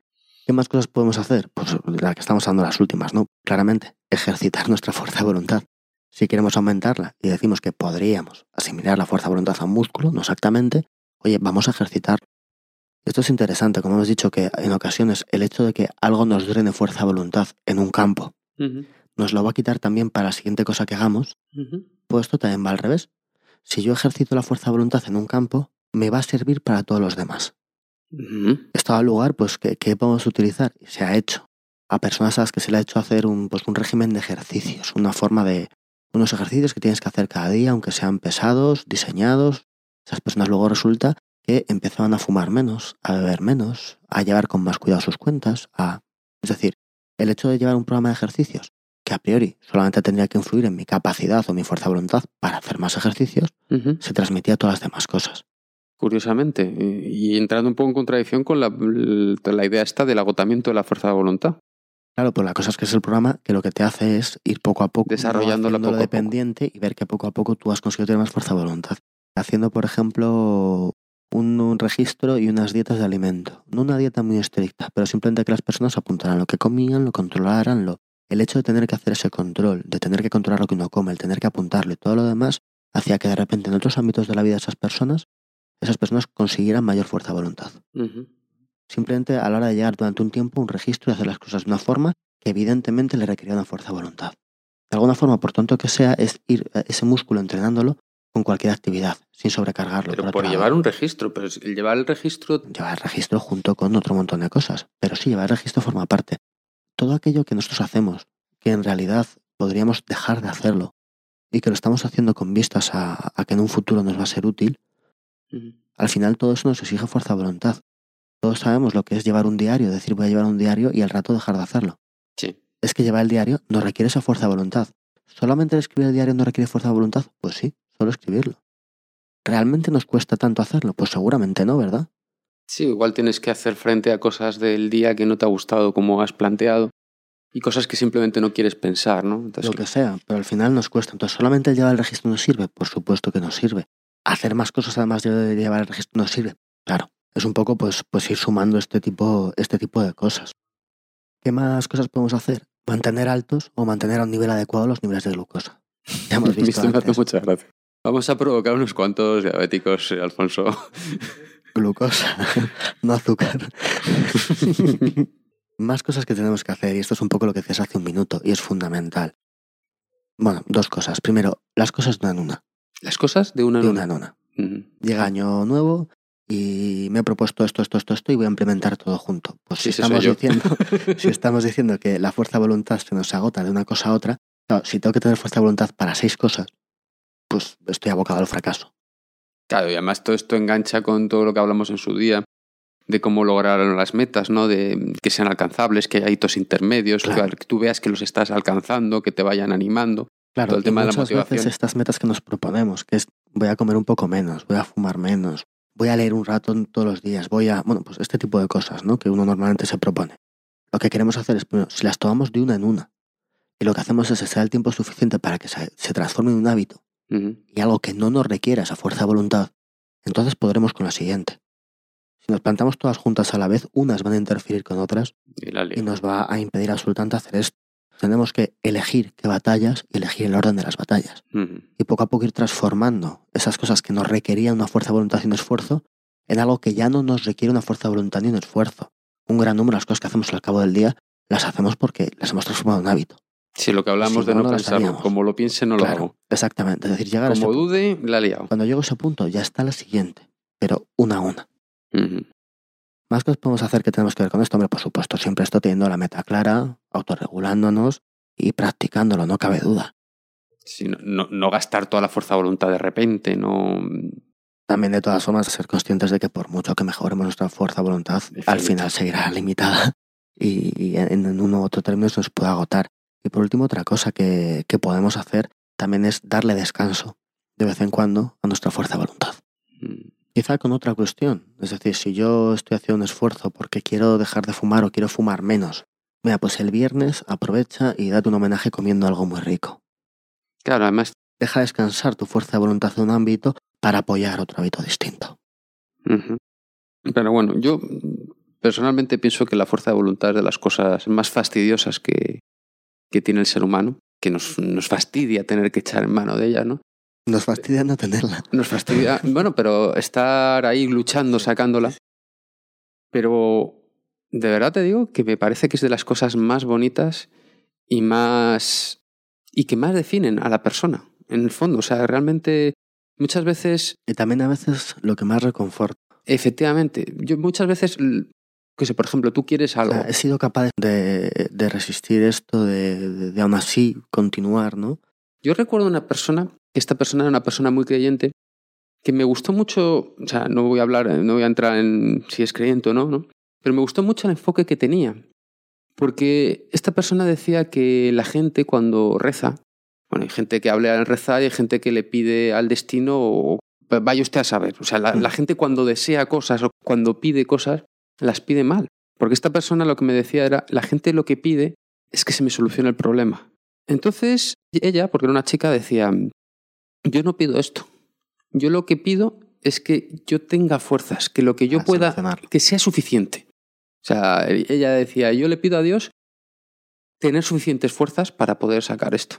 ¿Qué más cosas podemos hacer? Pues la que estamos dando las últimas, ¿no? Claramente, ejercitar nuestra fuerza de voluntad. Si queremos aumentarla y decimos que podríamos asimilar la fuerza de voluntad a un músculo, no exactamente, oye, vamos a ejercitar. Esto es interesante, como hemos dicho que en ocasiones el hecho de que algo nos drene fuerza de voluntad en un campo nos lo va a quitar también para la siguiente cosa que hagamos, pues esto también va al revés. Si yo ejercito la fuerza de voluntad en un campo, me va a servir para todos los demás. Esto da lugar, pues, ¿qué, podemos utilizar? Se ha hecho a personas a las que se le ha hecho hacer un, pues, un régimen de ejercicios, una forma de unos ejercicios que tienes que hacer cada día, aunque sean pesados, diseñados. Esas personas luego resulta que empezaban a fumar menos, a beber menos, a llevar con más cuidado sus cuentas, a... Es decir, el hecho de llevar un programa de ejercicios que a priori solamente tendría que influir en mi capacidad o mi fuerza de voluntad para hacer más ejercicios, se transmitía a todas las demás cosas curiosamente, y entrando un poco en contradicción con la, la idea esta del agotamiento de la fuerza de voluntad. Claro, pues la cosa es que es el programa que lo que te hace es ir poco a poco desarrollándolo poco dependiente y ver que poco a poco tú has conseguido tener más fuerza de voluntad. Haciendo, por ejemplo, un, un, registro y unas dietas de alimento. No una dieta muy estricta, pero simplemente que las personas apuntaran lo que comían, lo controlaran, lo... El hecho de tener que hacer ese control, de tener que controlar lo que uno come, el tener que apuntarlo y todo lo demás, hacía que de repente en otros ámbitos de la vida de esas personas esas personas consiguieran mayor fuerza de voluntad. Simplemente a la hora de llegar durante un tiempo un registro y hacer las cosas de una forma que evidentemente le requería una fuerza de voluntad. De alguna forma, por tanto que sea, es ir eh, ese músculo entrenándolo con cualquier actividad, sin sobrecargarlo. Pero por, llevar un registro, pero llevar el registro... Llevar el registro junto con otro montón de cosas. Pero sí, llevar el registro forma parte. Todo aquello que nosotros hacemos, que en realidad podríamos dejar de hacerlo, y que lo estamos haciendo con vistas a que en un futuro nos va a ser útil, al final todo eso nos exige fuerza de voluntad. Todos sabemos lo que es llevar un diario, decir voy a llevar un diario y al rato dejar de hacerlo. Sí. Es que llevar el diario no requiere esa fuerza de voluntad. ¿Solamente escribir el diario no requiere fuerza de voluntad? Pues sí, solo escribirlo. ¿Realmente nos cuesta tanto hacerlo? Pues seguramente no, ¿verdad? Sí, igual tienes que hacer frente a cosas del día que no te ha gustado como has planteado y cosas que simplemente no quieres pensar, ¿no? lo que sea, pero al final nos cuesta. Entonces, ¿solamente el llevar el registro nos sirve? Por supuesto que nos sirve hacer más cosas además de llevar el registro no sirve. Claro, es un poco pues, pues ir sumando este tipo, este tipo de cosas. ¿Qué más cosas podemos hacer? Mantener altos o mantener a un nivel adecuado los niveles de glucosa. Ya hemos visto. antes. Muchas gracias. Vamos a provocar unos cuantos diabéticos, eh, Alfonso. Glucosa, no azúcar. más cosas que tenemos que hacer, y esto es un poco lo que decías hace un minuto, y es fundamental. Bueno, dos cosas. Primero, las cosas no en una. Las cosas de una en una. Llega año nuevo y me he propuesto esto, esto, esto, esto y voy a implementar todo junto. Pues si, estamos diciendo, si estamos diciendo que la fuerza de voluntad se nos agota de una cosa a otra, si tengo que tener fuerza de voluntad para seis cosas, pues estoy abocado al fracaso. Claro, y además todo esto engancha con todo lo que hablamos en su día, de cómo lograr las metas, ¿no? De que sean alcanzables, que haya hitos intermedios, que tú veas que los estás alcanzando, que te vayan animando. Claro, el tema de la motivación. veces estas metas que nos proponemos, que es voy a comer un poco menos, voy a fumar menos, voy a leer un rato todos los días, voy a, bueno, pues este tipo de cosas, ¿no? Que uno normalmente se propone. Lo que queremos hacer es, primero, si las tomamos de una en una, y lo que hacemos es estar el tiempo suficiente para que se, transforme en un hábito y algo que no nos requiera esa fuerza de voluntad, entonces podremos con la siguiente. Si nos plantamos todas juntas a la vez, unas van a interferir con otras y, y nos va a impedir absolutamente hacer esto tenemos que elegir qué batallas y elegir el orden de las batallas. Y poco a poco ir transformando esas cosas que nos requerían una fuerza de voluntad y un esfuerzo en algo que ya no nos requiere una fuerza de voluntad ni un esfuerzo. Un gran número de las cosas que hacemos al cabo del día las hacemos porque las hemos transformado en hábito. Sí, lo que hablamos Si de no, no, pensarlo. Como lo piense, no lo hago. Exactamente. Es decir, llegar a ese Como punto. dude, la he liado. Cuando llego a ese punto, ya está la siguiente, pero una a una. Ujú. Más cosas podemos hacer que tenemos que ver con esto, hombre, por supuesto, siempre esto teniendo la meta clara, autorregulándonos y practicándolo, no cabe duda. Sí, no, no- no gastar toda la fuerza de voluntad de repente, no. También, de todas formas, ser conscientes de que por mucho que mejoremos nuestra fuerza de voluntad, al final seguirá limitada y, y en, en uno u otro término se nos puede agotar. Y por último, otra cosa que, que podemos hacer también es darle descanso de vez en cuando a nuestra fuerza de voluntad. Mm. Quizá con otra cuestión. Es decir, si yo estoy haciendo un esfuerzo porque quiero dejar de fumar o quiero fumar menos, mira, pues el viernes aprovecha y date un homenaje comiendo algo muy rico. Claro, además. Deja descansar tu fuerza de voluntad en un ámbito para apoyar otro hábito distinto. Pero bueno, yo mm, personalmente pienso que la fuerza de voluntad es de las cosas más fastidiosas que, que tiene el ser humano, que nos, nos fastidia tener que echar en mano de ella, ¿no? Nos fastidia no tenerla. Nos fastidia, bueno, pero estar ahí luchando, sacándola. Pero de verdad te digo que me parece que es de las cosas más bonitas y más. y que más definen a la persona, en el fondo. O sea, realmente muchas veces, Y también a veces lo que más reconforta. efectivamente, yo muchas veces, que sé, por ejemplo, tú quieres O algo. sea, he sido capaz de, de resistir esto, de, de- de aún así continuar, ¿no? Yo recuerdo una persona, esta persona era una persona muy creyente, que me gustó mucho, o sea, no voy a hablar, no voy a entrar en si es creyente o no, ¿no? Pero me gustó mucho el enfoque que tenía. Porque esta persona decía que la gente cuando reza, bueno, hay gente que habla al rezar y hay gente que le pide al destino o vaya usted a saber. O sea, la, la gente cuando desea cosas o cuando pide cosas, las pide mal. Porque esta persona lo que me decía era, la gente lo que pide es que se me solucione el problema. Entonces ella, porque era una chica, decía, yo no pido esto. Yo lo que pido es que yo tenga fuerzas, que lo que yo pueda, que sea suficiente. O sea, ella decía, yo le pido a Dios tener suficientes fuerzas para poder sacar esto.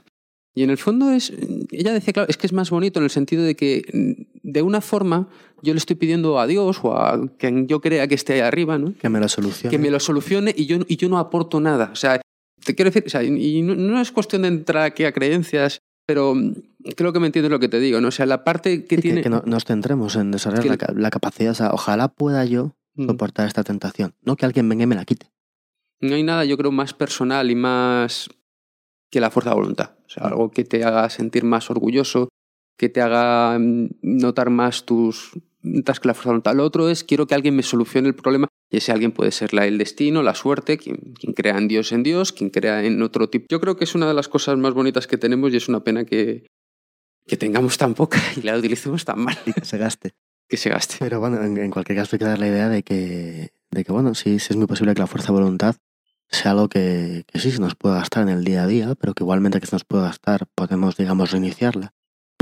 Y en el fondo es, ella decía, claro, es que es más bonito en el sentido de que mm, de una forma yo le estoy pidiendo a Dios o a quien yo crea que esté ahí arriba, ¿no? Que me lo solucione. que me lo solucione y yo, y yo no aporto nada. O sea, te quiero decir, o sea, y no, no es cuestión de entrar aquí a creencias, pero mm, creo que me entiendes lo que te digo, ¿no? O sea, la parte que Sí, tiene... que no- nos centremos en desarrollar Que- la, ca- la capacidad. O sea, ojalá pueda yo Mm. soportar esta tentación. No que alguien venga y me la quite. No hay nada, yo creo, más personal y más que la fuerza de voluntad. O sea, algo que te haga sentir más orgulloso, que te haga mm, notar más tus que la fuerza voluntad. Lo otro es quiero que alguien me solucione el problema y ese alguien puede ser la, el destino, la suerte, quien, quien crea en Dios en Dios, quien crea en otro tipo. Yo creo que es una de las cosas más bonitas que tenemos y es una pena que, que tengamos tan poca y la utilicemos tan mal Y que se gaste. que se gaste. Pero bueno, en, en cualquier caso hay que dar la idea de que, de que bueno, sí, sí es muy posible que la fuerza de voluntad sea algo que, que sí se nos puede gastar en el día a día, pero que igualmente que se nos puede gastar podemos, digamos, reiniciarla,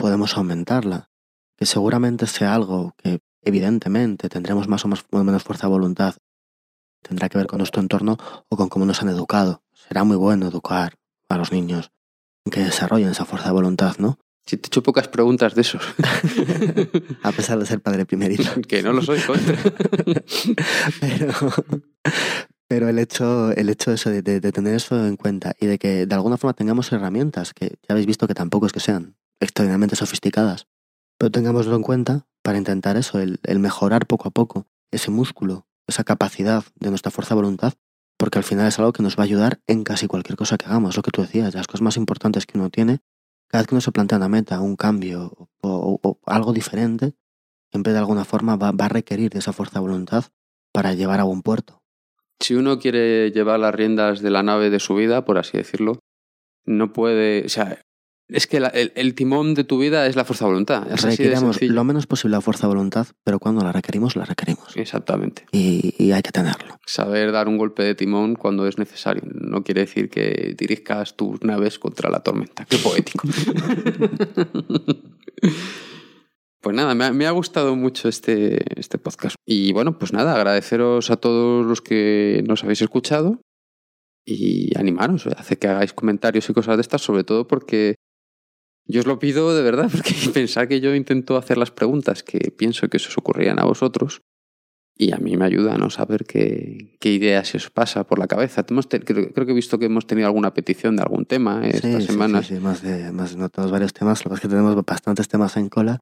podemos aumentarla, que seguramente sea algo que evidentemente tendremos más o, más, o menos fuerza de voluntad, tendrá que ver con nuestro entorno o con cómo nos han educado. Será muy bueno educar a los niños que desarrollen esa fuerza de voluntad, ¿no? Si te he hecho pocas preguntas de esos. A pesar de ser padre primerito. que no lo soy, contra. pero, pero el hecho, el hecho eso de, de- de tener eso en cuenta y de que de alguna forma tengamos herramientas que ya habéis visto que tampoco es que sean extraordinariamente sofisticadas, pero tengámoslo en cuenta para intentar eso, el, mejorar poco a poco ese músculo, esa capacidad de nuestra fuerza de voluntad, porque al final es algo que nos va a ayudar en casi cualquier cosa que hagamos, lo que tú decías, las cosas más importantes que uno tiene, cada vez que uno se plantea una meta, un cambio o, algo diferente, siempre de alguna forma va, va a requerir de esa fuerza de voluntad para llevar a buen puerto. Si uno quiere llevar las riendas de la nave de su vida, por así decirlo, no puede. O sea, es que la- el, el timón de tu vida es la fuerza de voluntad. Es lo menos posible la fuerza de voluntad, pero cuando la requerimos, la requerimos. Exactamente. Y, y hay que tenerlo. Saber dar un golpe de timón cuando es necesario. No quiere decir que dirijas tus naves contra la tormenta. Qué poético. Pues nada, me ha, me ha gustado mucho este, este podcast. Y bueno, pues nada, agradeceros a todos los que nos habéis escuchado y animaros, eh, hace que hagáis comentarios y cosas de estas, sobre todo porque yo os lo pido de verdad, porque pensar que yo intento hacer las preguntas que pienso que se os ocurrían a vosotros y a mí me ayuda a no saber qué, qué idea se os pasa por la cabeza. Creo, creo que he visto que hemos tenido alguna petición de algún tema eh, Sí, estas sí, sí, semanas. sí, más de, más no tenemos varios temas, lo que pasa es que tenemos bastantes temas en cola,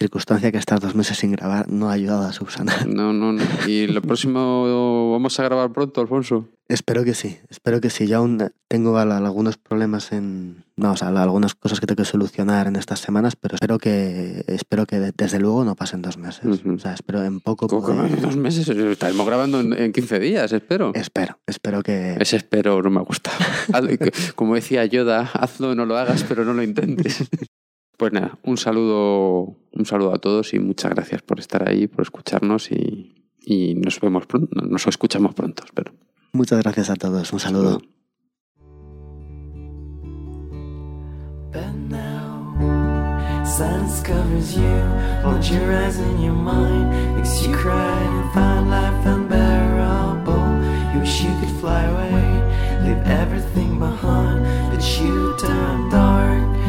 circunstancia que estar dos meses sin grabar no ha ayudado a subsanar. No, no, no. Y lo próximo vamos a grabar pronto, Alfonso. Espero que sí, espero que sí. Yo aún tengo al- algunos problemas en, vamos, al- algunas cosas que tengo que solucionar en estas semanas, pero espero que, espero que de- desde luego no pasen dos meses. Ujú. O sea, espero en poco. ¿Cómo que poder- dos meses? Estaremos grabando en, en 15 días, espero. Espero, espero que. Ese espero no me gusta. Haz- que- Como decía Yoda, hazlo, no lo hagas, pero no lo intentes. Pues nada, un saludo, un saludo a todos y muchas gracias por estar ahí, por escucharnos y, y nos vemos pronto, nos escuchamos pronto, espero. Muchas gracias a todos. Un saludo. Silence covers you, holds your eyes in your mind, makes you cry and find life unbearable. You wish you could fly away, leave everything behind, but you turn dark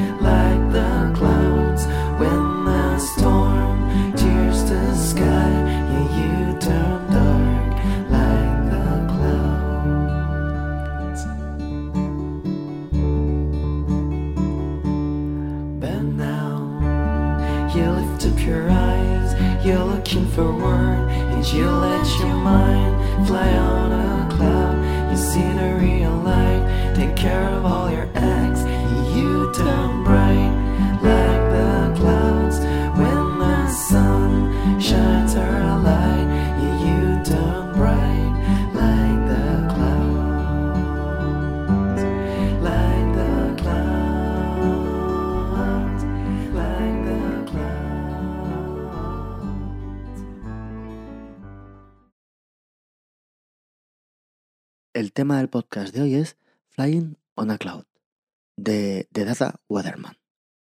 eyes, for word, and you let your mind fly on a cloud. You see the real light, take care of all your El tema del podcast de hoy es Flying on a Cloud, de, de Dada Waterman.